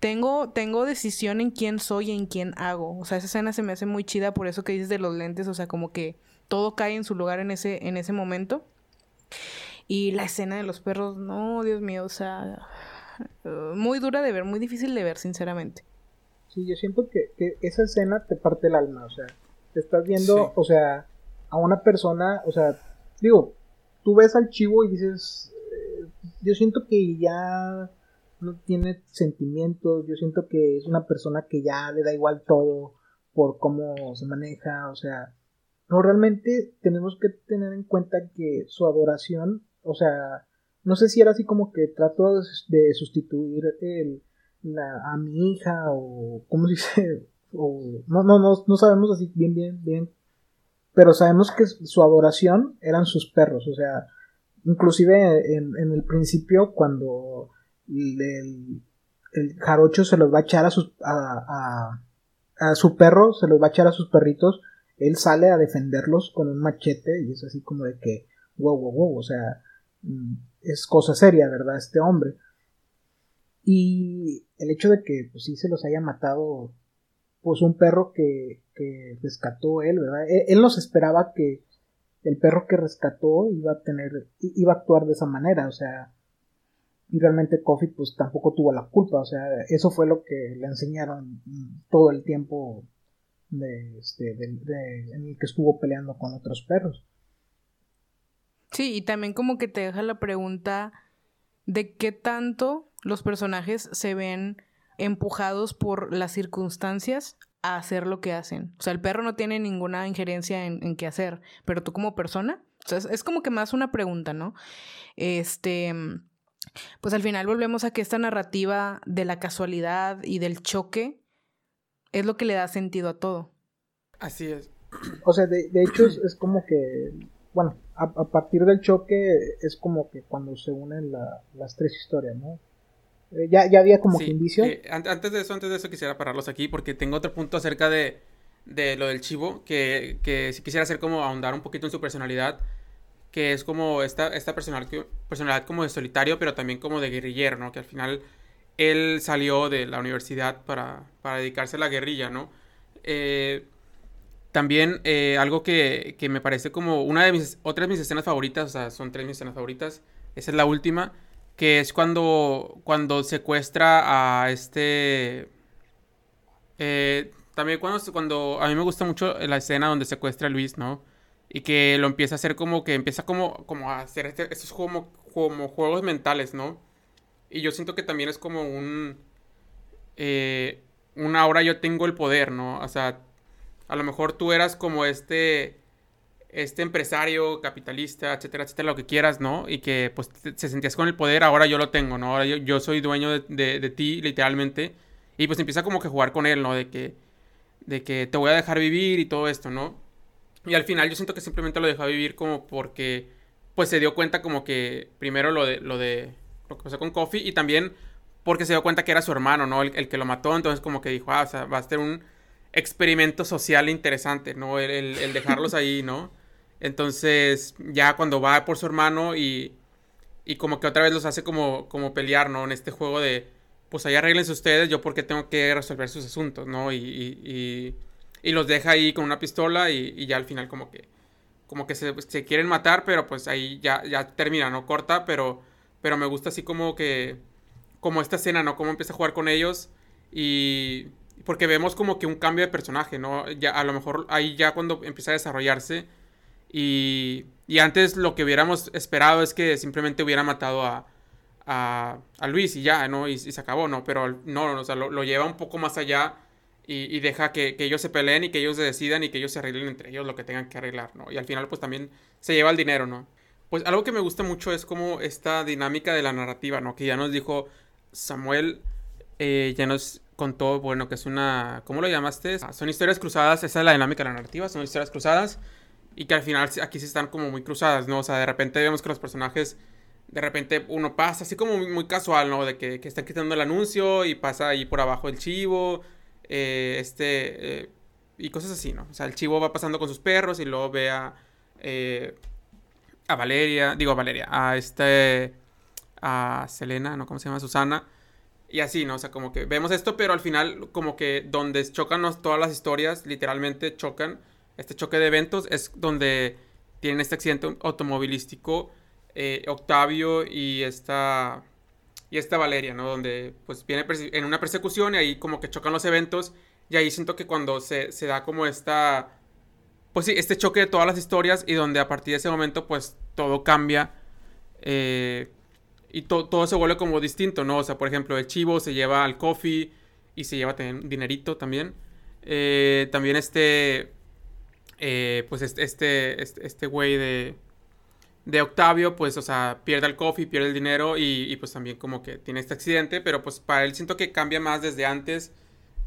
tengo, tengo decisión en quién soy y en quién hago. O sea, esa escena se me hace muy chida por eso que dices de los lentes, o sea, como que todo cae en su lugar en ese, en ese momento. Y la escena de los perros, no, Dios mío, o sea, eh, muy dura de ver, muy difícil de ver, sinceramente. Sí, yo siento que, que esa escena te parte el alma, o sea, te estás viendo, Sí. o sea, a una persona, o sea, digo, tú ves al chivo y dices, eh, yo siento que ya no tiene sentimientos, yo siento que es una persona que ya le da igual todo por cómo se maneja, o sea, no realmente tenemos que tener en cuenta que su adoración, o sea, no sé si era así como que trato de sustituir el, la, a mi hija o cómo se dice o no no no no sabemos así bien bien bien pero sabemos que su adoración eran sus perros o sea inclusive en, el principio cuando el, el jarocho se los va a echar a sus a, a, a su perro se los va a echar a sus perritos él sale a defenderlos con un machete y es así como de que wow wow wow o sea mm, es cosa seria verdad este hombre y el hecho de que pues sí se los haya matado pues un perro que, que rescató él, ¿verdad? Él, él no se esperaba que el perro que rescató iba a tener, iba a actuar de esa manera, o sea, y realmente Coffee pues tampoco tuvo la culpa, o sea, eso fue lo que le enseñaron todo el tiempo de, este, en el que estuvo peleando con otros perros. Sí, y también como que te deja la pregunta de qué tanto los personajes se ven empujados por las circunstancias a hacer lo que hacen. O sea, el perro no tiene ninguna injerencia en, en qué hacer, pero tú como persona, es, es como que más una pregunta, ¿no? Este, pues al final volvemos a que esta narrativa de la casualidad y del choque es lo que le da sentido a todo. Así es. O sea, de, de hecho es, es como que, bueno, a, a partir del choque es como que cuando se unen la- las tres historias, ¿no? Eh, ya, ya había como Sí, que indicio. eh, an- antes de eso, antes de eso quisiera pararlos aquí porque tengo otro punto acerca de, de lo del chivo que, que si quisiera hacer como ahondar un poquito en su personalidad, que es como esta, esta personalidad, personalidad como de solitario, pero también como de guerrillero, ¿no? Que al final él salió de la universidad para, para dedicarse a la guerrilla, ¿no? Eh, también eh, algo que, que me parece como una de mis, otra de mis escenas favoritas, o sea, son tres mis escenas favoritas, esa es la última, que es cuando, cuando secuestra a este... Eh, también cuando, cuando a mí me gusta mucho la escena donde secuestra a Luis, ¿no? Y que lo empieza a hacer como que empieza como, como a hacer este, estos como, como juegos mentales, ¿no? Y yo siento que también es como un... Eh, una hora yo tengo el poder, ¿no? O sea, a lo mejor tú eras como este este empresario capitalista, etcétera, etcétera, lo que quieras, ¿no? Y que pues se sentías con el poder, ahora yo lo tengo, ¿no? Ahora yo, soy dueño de, de, ti, literalmente. Y pues empieza como que jugar con él, ¿no? De que, de que te voy a dejar vivir y todo esto, ¿no? Y al final yo siento que simplemente lo dejó vivir como porque pues se dio cuenta como que primero lo de lo de lo que pasó con Kofi y también porque se dio cuenta que era su hermano, ¿no? El, el que lo mató, entonces como que dijo, ah, o sea, va a ser un experimento social interesante, ¿no? El, el dejarlos ahí, ¿no? Entonces, ya cuando va por su hermano y, y como que otra vez los hace como, como pelear, ¿no? En este juego de, pues ahí arreglense ustedes, yo porque tengo que resolver sus asuntos, ¿no? Y, y, y, los deja ahí con una pistola y, ya al final como que, como que se, se, quieren matar, pero pues ahí ya, ya termina, ¿no? Corta, pero, pero me gusta así como que, como esta escena, ¿no? Cómo empieza a jugar con ellos y... Porque vemos como que un cambio de personaje, ¿no? Ya a lo mejor ahí ya cuando empieza a desarrollarse y, y antes lo que hubiéramos esperado es que simplemente hubiera matado a, a, a Luis y ya, ¿no? Y, se acabó, ¿no? Pero no, o sea, lo, lleva un poco más allá y, deja que, que, ellos se peleen y que ellos se decidan y que ellos se arreglen entre ellos lo que tengan que arreglar, ¿no? Y al final, pues también se lleva el dinero, ¿no? Pues algo que me gusta mucho es como esta dinámica de la narrativa, ¿no? Que ya nos dijo Samuel, eh, ya nos contó, bueno, que es una, ¿cómo lo llamaste? Son historias cruzadas, esa es la dinámica de la narrativa, son historias cruzadas y que al final aquí se están como muy cruzadas, ¿no? O sea, de repente vemos que los personajes, de repente uno pasa así como muy, casual, ¿no? De que, que, están quitando el anuncio y pasa ahí por abajo el chivo, eh, este, eh, y cosas así, ¿no? O sea, el chivo va pasando con sus perros y luego ve a, eh, a Valeria, digo a Valeria, a este, a Selena, ¿no? ¿Cómo se llama? Susana. Y así, ¿no? O sea, como que vemos esto, pero al final como que donde chocan todas las historias, literalmente chocan este choque de eventos es donde tienen este accidente automovilístico eh, Octavio y esta y esta Valeria, ¿no? Donde pues viene en una persecución y ahí como que chocan los eventos y ahí siento que cuando se, da como esta pues sí, este choque de todas las historias y donde a partir de ese momento pues todo cambia eh, y todo se vuelve como distinto, ¿no? O sea, por ejemplo, el chivo se lleva al coffee y se lleva también dinerito también. Eh, también este eh, pues este, este, este güey de, de Octavio, pues, o sea, pierde el coffee, pierde el dinero y, pues también como que tiene este accidente, pero pues para él siento que cambia más desde antes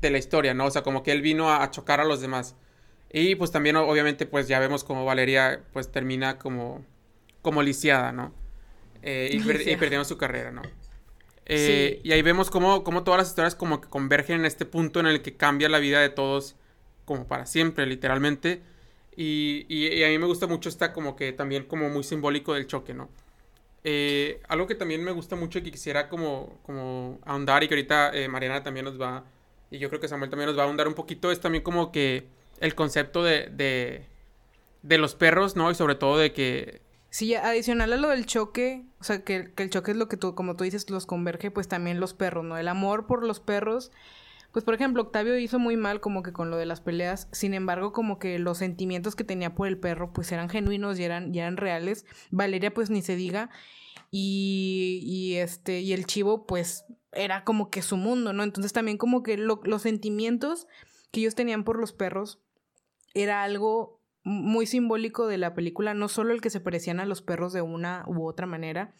de la historia, ¿no? O sea, como que él vino a, chocar a los demás. Y pues también obviamente pues ya vemos como Valeria pues termina como, como lisiada, ¿no? Eh, y, perdiendo su carrera, ¿no? Eh, y ahí vemos como, como todas las historias como que convergen en este punto en el que cambia la vida de todos como para siempre, literalmente. Y, a mí me gusta mucho esta como que también como muy simbólico del choque, ¿no? Eh, algo que también me gusta mucho y que quisiera como, como ahondar y que ahorita Mariana también nos va, y yo creo que Samuel también nos va a ahondar un poquito, es también como que el concepto de, de, los perros, ¿no? Y sobre todo de que... Sí, adicional a lo del choque, o sea, que, que el choque es lo que tú, como tú dices, los converge, pues también los perros, ¿no? El amor por los perros pues por ejemplo, Octavio hizo muy mal como que con lo de las peleas, sin embargo, como que los sentimientos que tenía por el perro pues eran genuinos y eran, eran reales. Valeria pues ni se diga. Y, y este, y el chivo pues era como que su mundo, ¿no? Entonces también como que los sentimientos que ellos tenían por los perros era algo muy simbólico de la película, no solo el que se parecían a los perros de una u otra manera,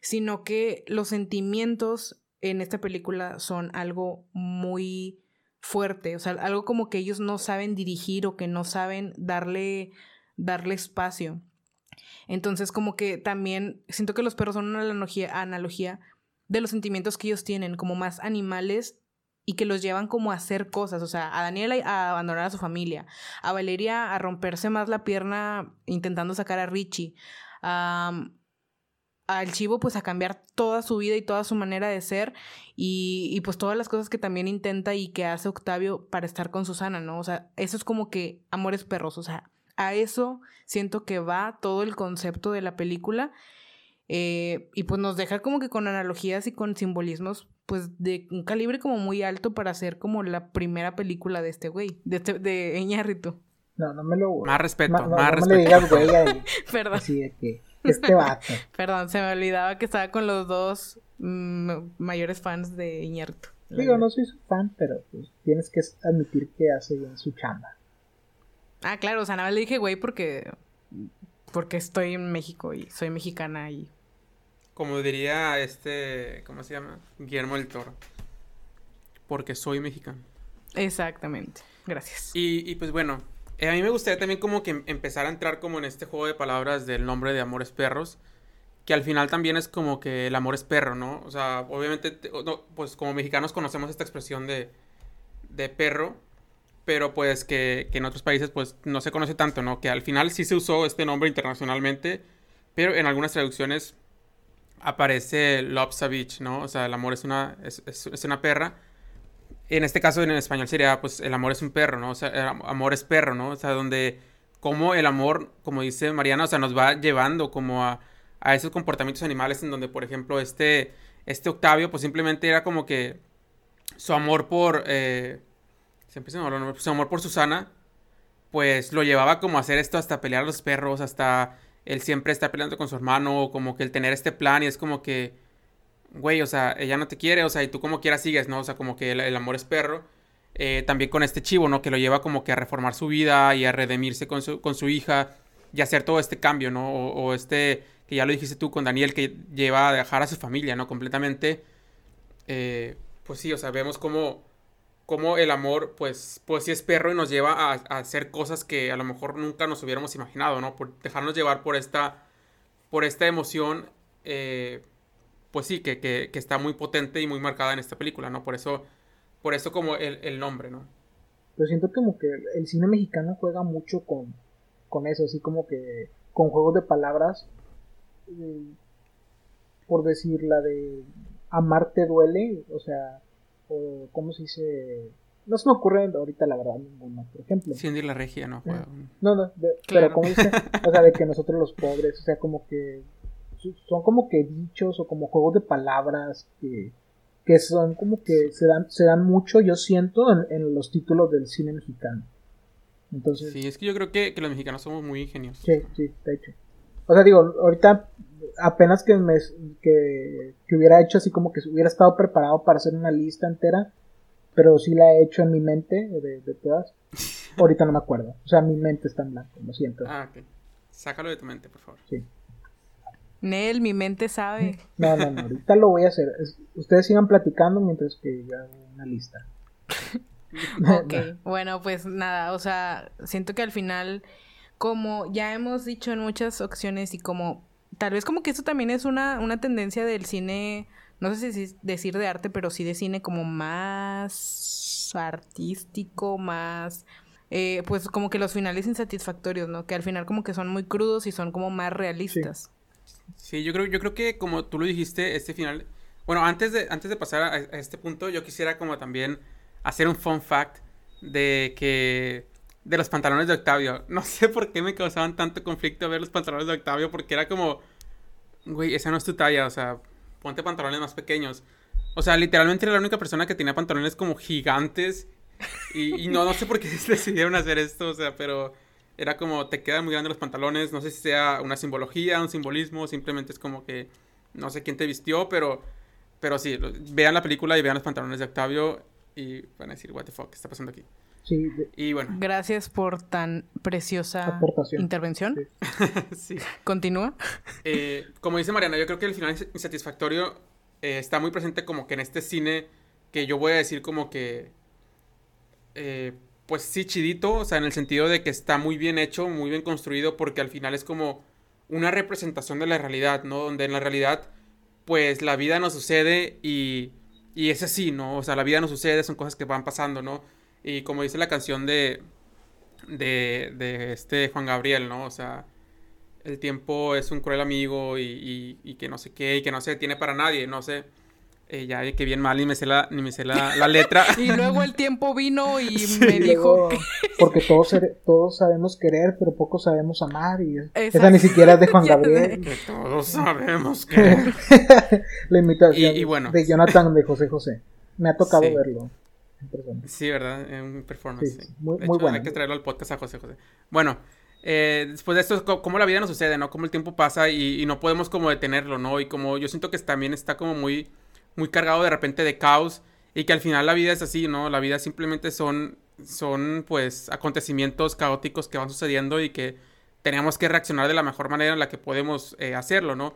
sino que los sentimientos en esta película son algo muy fuerte, o sea, algo como que ellos no saben dirigir o que no saben darle, darle espacio. Entonces, como que también siento que los perros son una analogía, analogía de los sentimientos que ellos tienen, como más animales y que los llevan como a hacer cosas, o sea, a Daniela a abandonar a su familia, a Valeria a romperse más la pierna intentando sacar a Richie, a, al chivo pues a cambiar toda su vida y toda su manera de ser y, y, pues todas las cosas que también intenta y que hace Octavio para estar con Susana, ¿no? O sea, eso es como que amores perros, o sea, a eso siento que va todo el concepto de la película Eh, y pues nos deja como que con analogías y con simbolismos, pues de un calibre como muy alto para ser como la primera película de este güey, de, este, de Iñárritu. No, no me lo. Más respeto, más no respeto. me le digas güey ahí. Perdón. Así de que. Este vato. Perdón, se me olvidaba que estaba con los dos mm, mayores fans de Iñárritu. Digo, no soy su fan, pero pues tienes que admitir que hace bien su chamba. Ah, claro, o sea, nada más le dije güey porque. Porque estoy en México y soy mexicana y. Como diría este. ¿Cómo se llama? Guillermo del Toro. Porque soy mexicano. Exactamente. Gracias. Y, y pues bueno, eh, a mí me gustaría también como que empezar a entrar como en este juego de palabras del nombre de Amores Perros. Que al final también es como que el amor es perro, ¿no? O sea, obviamente, te- no, pues como mexicanos conocemos esta expresión de, de perro. Pero pues que, que en otros países pues no se conoce tanto, ¿no? Que al final sí se usó este nombre internacionalmente. Pero en algunas traducciones aparece Love Savage, ¿no? O sea, el amor es una, es, es- una perra. En este caso, en español sería, pues, el amor es un perro, ¿no? O sea, amor es perro, ¿no? O sea, donde, como el amor, como dice Mariana, o sea, nos va llevando como a, a esos comportamientos animales en donde, por ejemplo, este, este Octavio, pues, simplemente era como que su amor por, eh, se me nombre, su amor por Susana, pues, lo llevaba como a hacer esto hasta pelear a los perros, hasta él siempre está peleando con su hermano, o como que el tener este plan, y es como que güey, o sea, ella no te quiere, o sea, y tú como quieras sigues, ¿no? O sea, como que el, el amor es perro. Eh, también con este chivo, ¿no? Que lo lleva como que a reformar su vida y a redimirse con su, con su hija y hacer todo este cambio, ¿no? O, o este, que ya lo dijiste tú con Daniel, que lleva a dejar a su familia, ¿no? Completamente. Eh, pues sí, o sea, vemos cómo, cómo el amor, pues, pues sí es perro y nos lleva a, hacer cosas que a lo mejor nunca nos hubiéramos imaginado, ¿no? Por dejarnos llevar por esta, por esta emoción, eh, pues sí, que, que, está muy potente y muy marcada en esta película, ¿no? Por eso, por eso como el, el nombre, ¿no? Pero siento como que el cine mexicano juega mucho con, con eso, así como que con juegos de palabras. eh, por decir la de amarte duele, o sea, o cómo se dice. No se me ocurre ahorita la verdad ninguna, por ejemplo. Cindy la regia, ¿no? Juega un- No, no, de- Claro. pero como dice, o sea, de que nosotros los pobres, o sea, como que son como que dichos o como juegos de palabras que, que son como que se dan, se dan mucho, yo siento, en, en los títulos del cine mexicano. Entonces, Sí, es que yo creo que, que los mexicanos somos muy ingeniosos. sí, sí, de hecho. O sea, digo, ahorita apenas que me que, que hubiera hecho así como que hubiera estado preparado para hacer una lista entera, pero sí la he hecho en mi mente de, de todas. Ahorita no me acuerdo. O sea, mi mente está en blanco, lo siento. Ah, ok. Sácalo de tu mente, por favor. Sí. Nel, mi mente sabe. No, no, no, ahorita lo voy a hacer. Es- ustedes sigan platicando mientras que yo hago una lista. Ok, bueno, pues nada, o sea, siento que al final, como ya hemos dicho en muchas ocasiones y como tal vez como que eso también es una, una tendencia del cine, no sé si decir de arte, pero sí de cine como más artístico, más... eh, pues como que los finales insatisfactorios, ¿no? Que al final como que son muy crudos y son como más realistas. Sí, yo creo, yo creo que como tú lo dijiste, este final. Bueno, antes de, antes de pasar a, a este punto, yo quisiera como también hacer un fun fact de que. De los pantalones de Octavio. No sé por qué me causaban tanto conflicto ver los pantalones de Octavio, porque era como. Güey, esa no es tu talla, o sea, ponte pantalones más pequeños. O sea, literalmente era la única persona que tenía pantalones como gigantes. Y, no, no sé por qué decidieron hacer esto, o sea, pero era como te quedan muy grandes los pantalones, no sé si sea una simbología, un simbolismo, simplemente es como que no sé quién te vistió, pero pero sí, vean la película y vean los pantalones de Octavio y van a decir, what the fuck, ¿qué está pasando aquí? Sí, de- Y bueno, Gracias por tan preciosa Aportación. intervención. Sí. sí. Continúa. Eh, como dice Mariana, yo creo que el final ins- insatisfactorio eh, está muy presente como que en este cine que yo voy a decir como que, eh, pues sí, chidito, o sea, en el sentido de que está muy bien hecho, muy bien construido, porque al final es como una representación de la realidad, ¿no? Donde en la realidad, pues la vida nos sucede y, y es así, ¿no? O sea, la vida nos sucede, son cosas que van pasando, ¿no? Y como dice la canción de, de, de este Juan Gabriel, ¿no? O sea, el tiempo es un cruel amigo y, y- y que no sé qué, y que no se detiene para nadie, no sé. eh, ya que bien mal, ni me sé la, ni me sé la, letra. y luego el tiempo vino y me dijo Porque todos, todos sabemos querer, pero pocos sabemos amar. Y esa ni siquiera es de Juan Gabriel. que todos sabemos querer. la imitación de Jonathan de José José. Me ha tocado verlo. Sí, ¿verdad? En un performance. Muy, bueno. Hay que traerlo al podcast a José José. Bueno, eh, después de esto, cómo la vida nos sucede, ¿no? Cómo el tiempo pasa y, y, no podemos como detenerlo, ¿no? Y como yo siento que también está como muy muy cargado de repente de caos y que al final la vida es así, ¿no? La vida simplemente son, son pues acontecimientos caóticos que van sucediendo y que tenemos que reaccionar de la mejor manera en la que podemos eh, hacerlo, ¿no?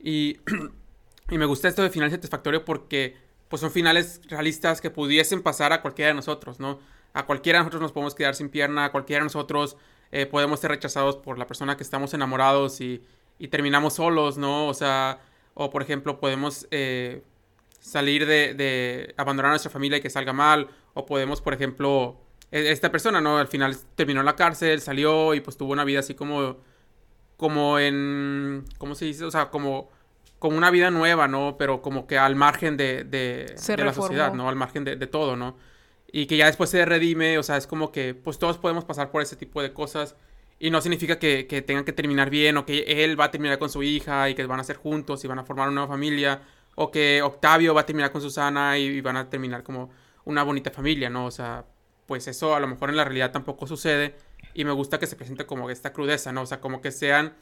Y, y me gusta esto de final satisfactorio porque pues son finales realistas que pudiesen pasar a cualquiera de nosotros, ¿no? A cualquiera de nosotros nos podemos quedar sin pierna, a cualquiera de nosotros eh, podemos ser rechazados por la persona que estamos enamorados y, y terminamos solos, ¿no? O sea, o por ejemplo podemos... Eh, salir de, de, abandonar a nuestra familia y que salga mal. O podemos, por ejemplo, e, esta persona, ¿no? Al final terminó en la cárcel, salió y pues tuvo una vida así como, como en, ¿cómo se dice? O sea, como, como una vida nueva, ¿no? Pero como que al margen de, de, de la sociedad, ¿no? Al margen de, de todo, ¿no? Y que ya después se redime, o sea, es como que pues todos podemos pasar por ese tipo de cosas. Y no significa que, que tengan que terminar bien o que él va a terminar con su hija y que van a ser juntos y van a formar una nueva familia o que Octavio va a terminar con Susana y, van a terminar como una bonita familia, ¿no? O sea, pues eso a lo mejor en la realidad tampoco sucede y me gusta que se presente como esta crudeza, ¿no? O sea, como que sean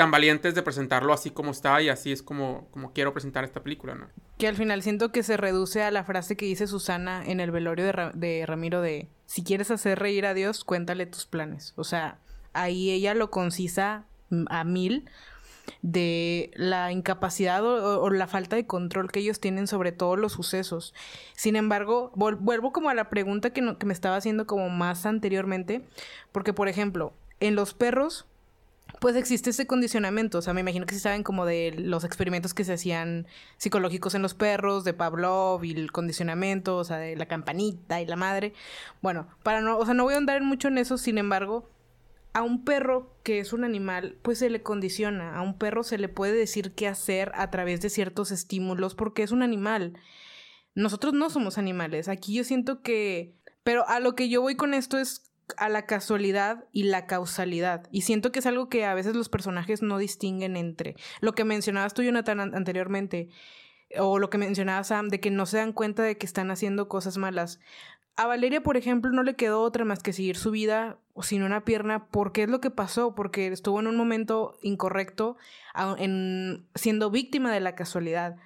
tan valientes de presentarlo así como está y así es como, como quiero presentar esta película, ¿no? Que al final siento que se reduce a la frase que dice Susana en el velorio de, de Ramiro de si quieres hacer reír a Dios, cuéntale tus planes. O sea, ahí ella lo concisa a mil de la incapacidad o, la falta de control que ellos tienen sobre todos los sucesos. Sin embargo, vuelvo como a la pregunta que, que me estaba haciendo como más anteriormente, porque por ejemplo, en los perros, pues existe ese condicionamiento. O sea, me imagino que sí saben como de los experimentos que se hacían psicológicos en los perros, de Pavlov y el condicionamiento, o sea, de la campanita y la madre. Bueno, para no, o sea, no voy a andar mucho en eso, sin embargo, a un perro que es un animal, pues se le condiciona. A un perro se le puede decir qué hacer a través de ciertos estímulos porque es un animal. Nosotros no somos animales. Aquí yo siento que... Pero a lo que yo voy con esto es a la casualidad y la causalidad. Y siento que es algo que a veces los personajes no distinguen entre. Lo que mencionabas tú, Jonathan, anteriormente, o lo que mencionaba Sam, de que no se dan cuenta de que están haciendo cosas malas. A Valeria, por ejemplo, no le quedó otra más que seguir su vida sin una pierna. porque es lo que pasó? Porque estuvo en un momento incorrecto, en, siendo víctima de la casualidad.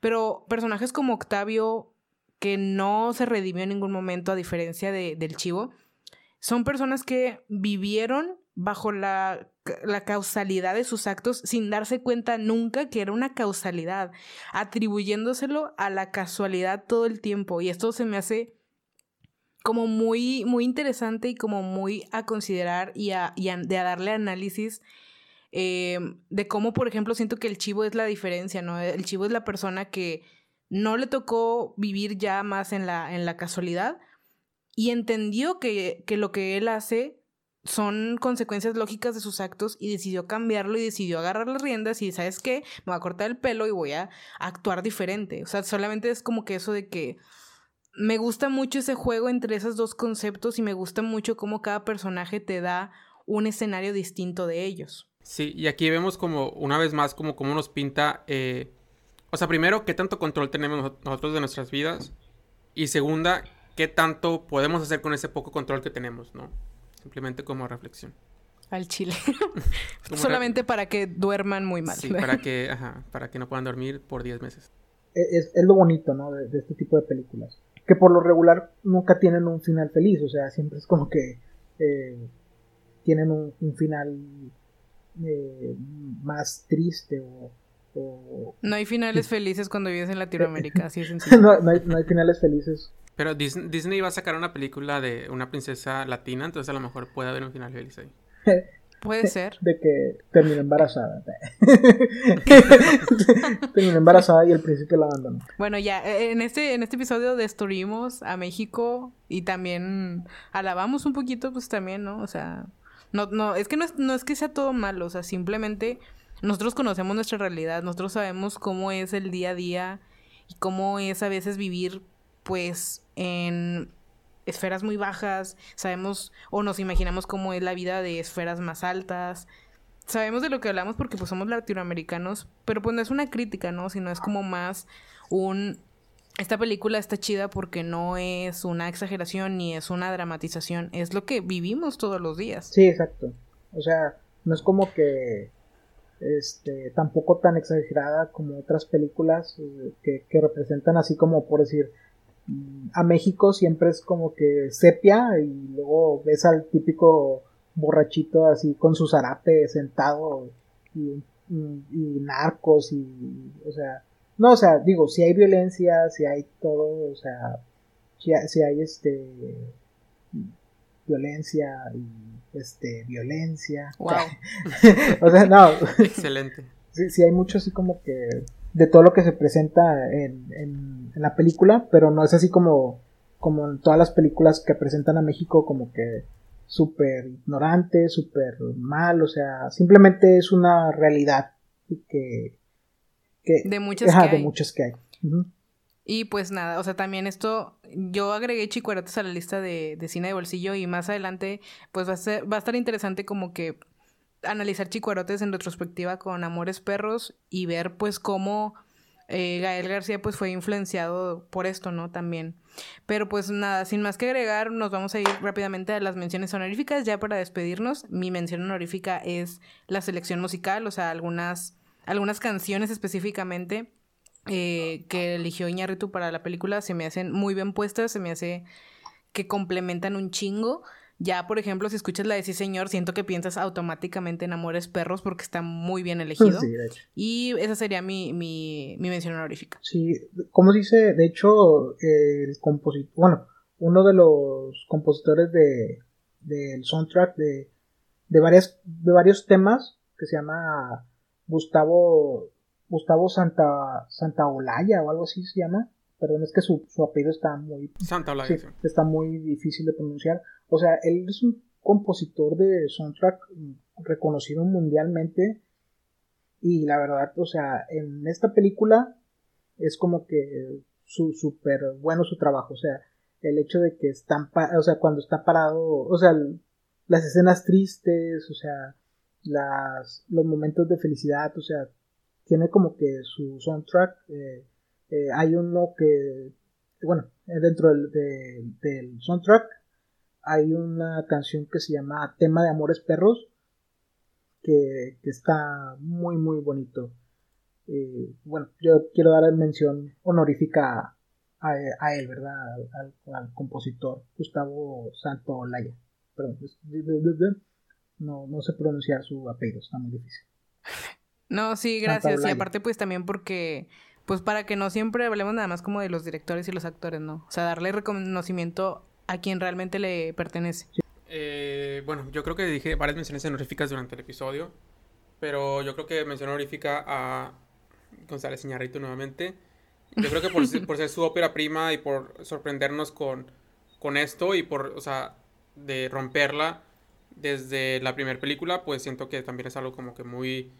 Pero personajes como Octavio, que no se redimió en ningún momento, a diferencia de, del chivo, son personas que vivieron bajo la, la, causalidad de sus actos sin darse cuenta nunca que era una causalidad, atribuyéndoselo a la casualidad todo el tiempo. Y esto se me hace como muy, muy interesante y como muy a considerar y a, de a darle análisis eh, de cómo, por ejemplo, siento que el chivo es la diferencia, ¿no? El chivo es la persona que no le tocó vivir ya más en la, en la casualidad y entendió que, que lo que él hace son consecuencias lógicas de sus actos y decidió cambiarlo y decidió agarrar las riendas y sabes qué, me voy a cortar el pelo y voy a actuar diferente. O sea, solamente es como que eso de que me gusta mucho ese juego entre esos dos conceptos y me gusta mucho cómo cada personaje te da un escenario distinto de ellos. Sí, y aquí vemos como, una vez más, como cómo nos pinta, eh, o sea, primero, qué tanto control tenemos nosotros de nuestras vidas y segunda, qué tanto podemos hacer con ese poco control que tenemos, ¿no? Simplemente como reflexión. Al chile. Solamente para que duerman muy mal. Sí, para que, ajá, para que no puedan dormir por 10 meses. Es, es, lo bonito, ¿no? de, este tipo de películas que por lo regular nunca tienen un final feliz, o sea, siempre es como que eh, tienen un, final eh, más triste o, No hay finales felices cuando vives en Latinoamérica, así es sencillo. no, no, hay, no hay finales felices. Pero Disney, Disney va a sacar una película de una princesa latina, entonces a lo mejor puede haber un final feliz ahí. Puede ser. De que terminó embarazada. terminó embarazada y el príncipe la abandonó. Bueno, ya, e, en este, en este episodio destruimos a México y también alabamos un poquito, pues también, ¿no? O sea, no, no, es que no es, no es que sea todo malo, o sea, simplemente nosotros conocemos nuestra realidad, nosotros sabemos cómo es el día a día y cómo es a veces vivir pues en esferas muy bajas, sabemos o nos imaginamos cómo es la vida de esferas más altas. Sabemos de lo que hablamos porque pues somos latinoamericanos, pero pues no es una crítica, ¿no? Sino es como más un esta película está chida porque no es una exageración ni es una dramatización, es lo que vivimos todos los días. Sí, exacto. O sea, no es como que este tampoco tan exagerada como otras películas eh, que, que, representan así como por decir a México siempre es como que sepia y luego ves al típico borrachito así con su zarape sentado y, y, narcos y o sea no o sea digo si hay violencia si hay todo o sea si hay, si hay este violencia y este violencia. Wow. o sea no. Excelente. Sí, sí hay mucho así como que de todo lo que se presenta en, en, la película, pero no es así como, como en todas las películas que presentan a México como que súper ignorante, súper mal, o sea, simplemente es una realidad que... que de muchas que de hay. muchas que hay. Y pues nada, o sea, también esto, yo agregué chicuerates a la lista de, de, cine de bolsillo y más adelante, pues va a, ser, va a estar interesante como que analizar Chicuarotes en retrospectiva con Amores Perros y ver pues cómo eh, Gael García pues fue influenciado por esto, ¿no? También. Pero pues nada, sin más que agregar, nos vamos a ir rápidamente a las menciones honoríficas ya para despedirnos. Mi mención honorífica es la selección musical, o sea, algunas, algunas canciones específicamente eh, que eligió Iñarritu para la película se me hacen muy bien puestas, se me hace que complementan un chingo. Ya, por ejemplo, si escuchas la de Sí Señor, siento que piensas automáticamente en Amores Perros porque está muy bien elegido. Sí, de hecho. Y esa sería mi, mi, mi mención honorífica. Sí, como dice, de hecho, el compositor, bueno, uno de los compositores de del soundtrack de, de, varias, de varios temas que se llama Gustavo Gustavo Santa Santaolalla o algo así se llama. Perdón, es que su, su apellido está muy Santa sí, está muy difícil de pronunciar. O sea, él es un compositor de soundtrack reconocido mundialmente. Y la verdad, o sea, en esta película es como que súper bueno su trabajo. O sea, el hecho de que están, o sea, cuando está parado, o sea, las escenas tristes, o sea, las, los momentos de felicidad, o sea, tiene como que su soundtrack. Eh, eh, hay uno que, bueno, dentro del, de, del soundtrack hay una canción que se llama Tema de Amores Perros, que, que está muy, muy bonito. Eh, bueno, yo quiero dar mención honorífica a, a él, ¿verdad? Al, al, compositor Gustavo Santo Laya. Perdón, no, no sé pronunciar su apellido, está muy difícil. No, sí, gracias. Y aparte, pues también porque, pues para que no siempre hablemos nada más como de los directores y los actores, ¿no? O sea, darle reconocimiento a quien realmente le pertenece. Eh, bueno, yo creo que dije varias menciones honoríficas durante el episodio, pero yo creo que mención honorífica a González Iñárritu nuevamente. Yo creo que por, por, ser su ópera prima y por sorprendernos con, con esto y por, o sea, de romperla desde la primera película, pues siento que también es algo como que muy,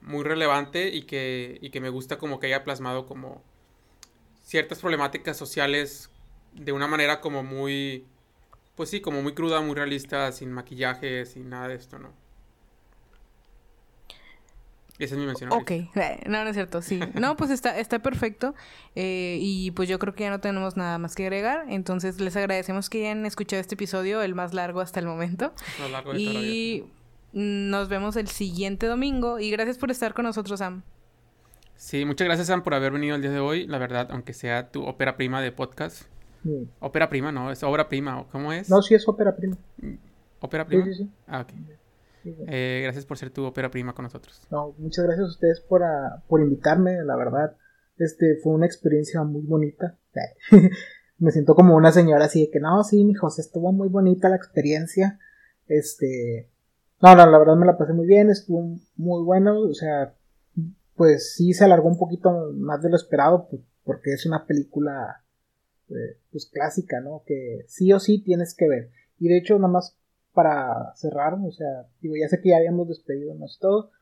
muy relevante y que, y que me gusta como que haya plasmado como ciertas problemáticas sociales de una manera como muy, pues sí, como muy cruda, muy realista, sin maquillaje, sin nada de esto, ¿no? Esa es mi mención. Ok, no, no es cierto, sí. No, pues está, está perfecto. Eh, y pues yo creo que ya no tenemos nada más que agregar. Entonces les agradecemos que hayan escuchado este episodio, el más largo hasta el momento. Más largo de y nos vemos el siguiente domingo. Y gracias por estar con nosotros, Sam. Sí, muchas gracias, Sam, por haber venido el día de hoy. La verdad, aunque sea tu ópera prima de podcast. Sí. Ópera prima, no, es obra prima. ¿Cómo es? No, sí es ópera prima. ¿Ópera prima? Sí, sí, sí. Ah, ok. Eh, gracias por ser tu ópera prima con nosotros. No, muchas gracias a ustedes por, a, por invitarme, la verdad. Este fue una experiencia muy bonita. Me siento como una señora así de que no, sí, mi José, estuvo muy bonita la experiencia. Este, no, no, la verdad me la pasé muy bien, estuvo muy bueno, o sea, pues sí se alargó un poquito más de lo esperado, pues, porque es una película eh, pues clásica, ¿no? Que sí o sí tienes que ver. Y de hecho, nada más para cerrar, o sea, digo, ya sé que ya habíamos despedido, es todo,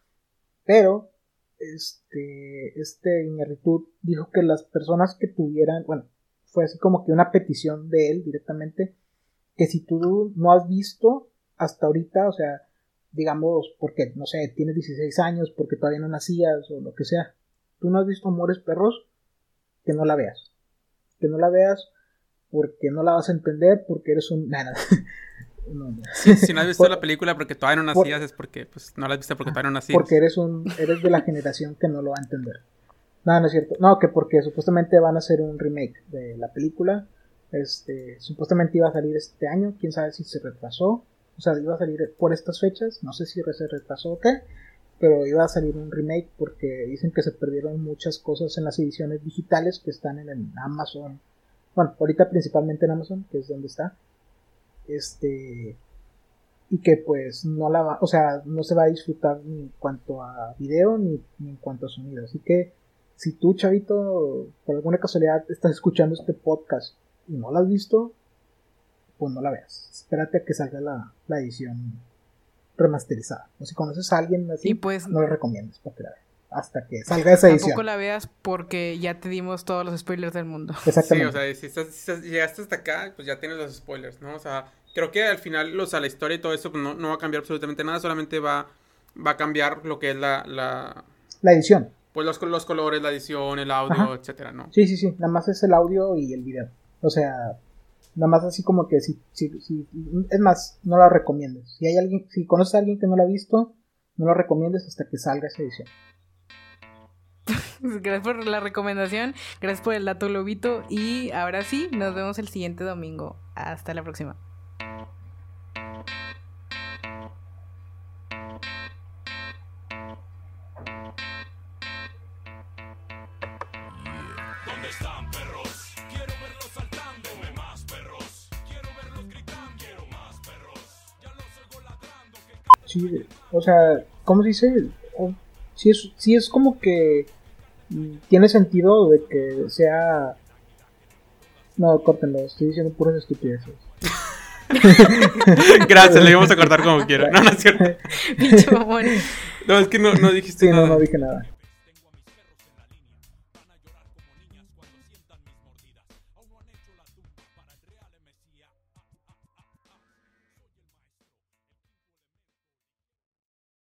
pero este, este Iñarritu dijo que las personas que tuvieran, bueno, fue así como que una petición de él directamente, que si tú no has visto hasta ahorita, o sea, digamos, porque, no sé, tienes 16 años, porque todavía no nacías o lo que sea, tú no has visto Amores Perros, que no la veas. Que no la veas porque no la vas a entender, porque eres un... Nada. si no has visto la película porque todavía no nacías, es porque pues, no la has visto porque todavía no nacías. Porque eres, un, eres de la generación que no lo va a entender. No, no es cierto. No, que porque supuestamente van a hacer un remake de la película. Este, supuestamente iba a salir este año, quién sabe si se retrasó. O sea, iba a salir por estas fechas, no sé si se retrasó o qué, pero iba a salir un remake porque dicen que se perdieron muchas cosas en las ediciones digitales que están en Amazon. Bueno, ahorita principalmente en Amazon, que es donde está. Este y que pues no la va, o sea, no se va a disfrutar ni en cuanto a video ni, ni en cuanto a sonido. Así que si tú, chavito, por alguna casualidad estás escuchando este podcast y no la has visto, pues no la veas. Espérate a que salga la, la edición remasterizada. O si conoces a alguien así, pues, no lo recomiendas para que la Hasta que salga esa edición. Tampoco la veas porque ya te dimos todos los spoilers del mundo. Exactamente. Sí, o sea, si, llegaste hasta acá, pues ya tienes los spoilers, ¿no? O sea, creo que al final, o sea, la historia y todo eso pues no, no va a cambiar absolutamente nada, solamente va, va a cambiar lo que es la... La, la edición. Pues los, los colores, la edición, el audio, etcétera, ¿no? Sí, sí, sí. Nada más es el audio y el video. O sea, Nada más así como que si, si, es más, no la recomiendes. Si hay alguien, si conoces a alguien que no la ha visto, no la recomiendes hasta que salga esa edición. Gracias por la recomendación, gracias por el dato lobito y ahora sí, nos vemos el siguiente domingo. Hasta la próxima. O sea, ¿cómo se dice? Sí es, sí es como que tiene sentido de que sea... No, córtenlo, estoy diciendo puras estupideces. Gracias, le íbamos a cortar como quiera. No, no es cierto. no, es que no, no dijiste nada. no, no dije nada.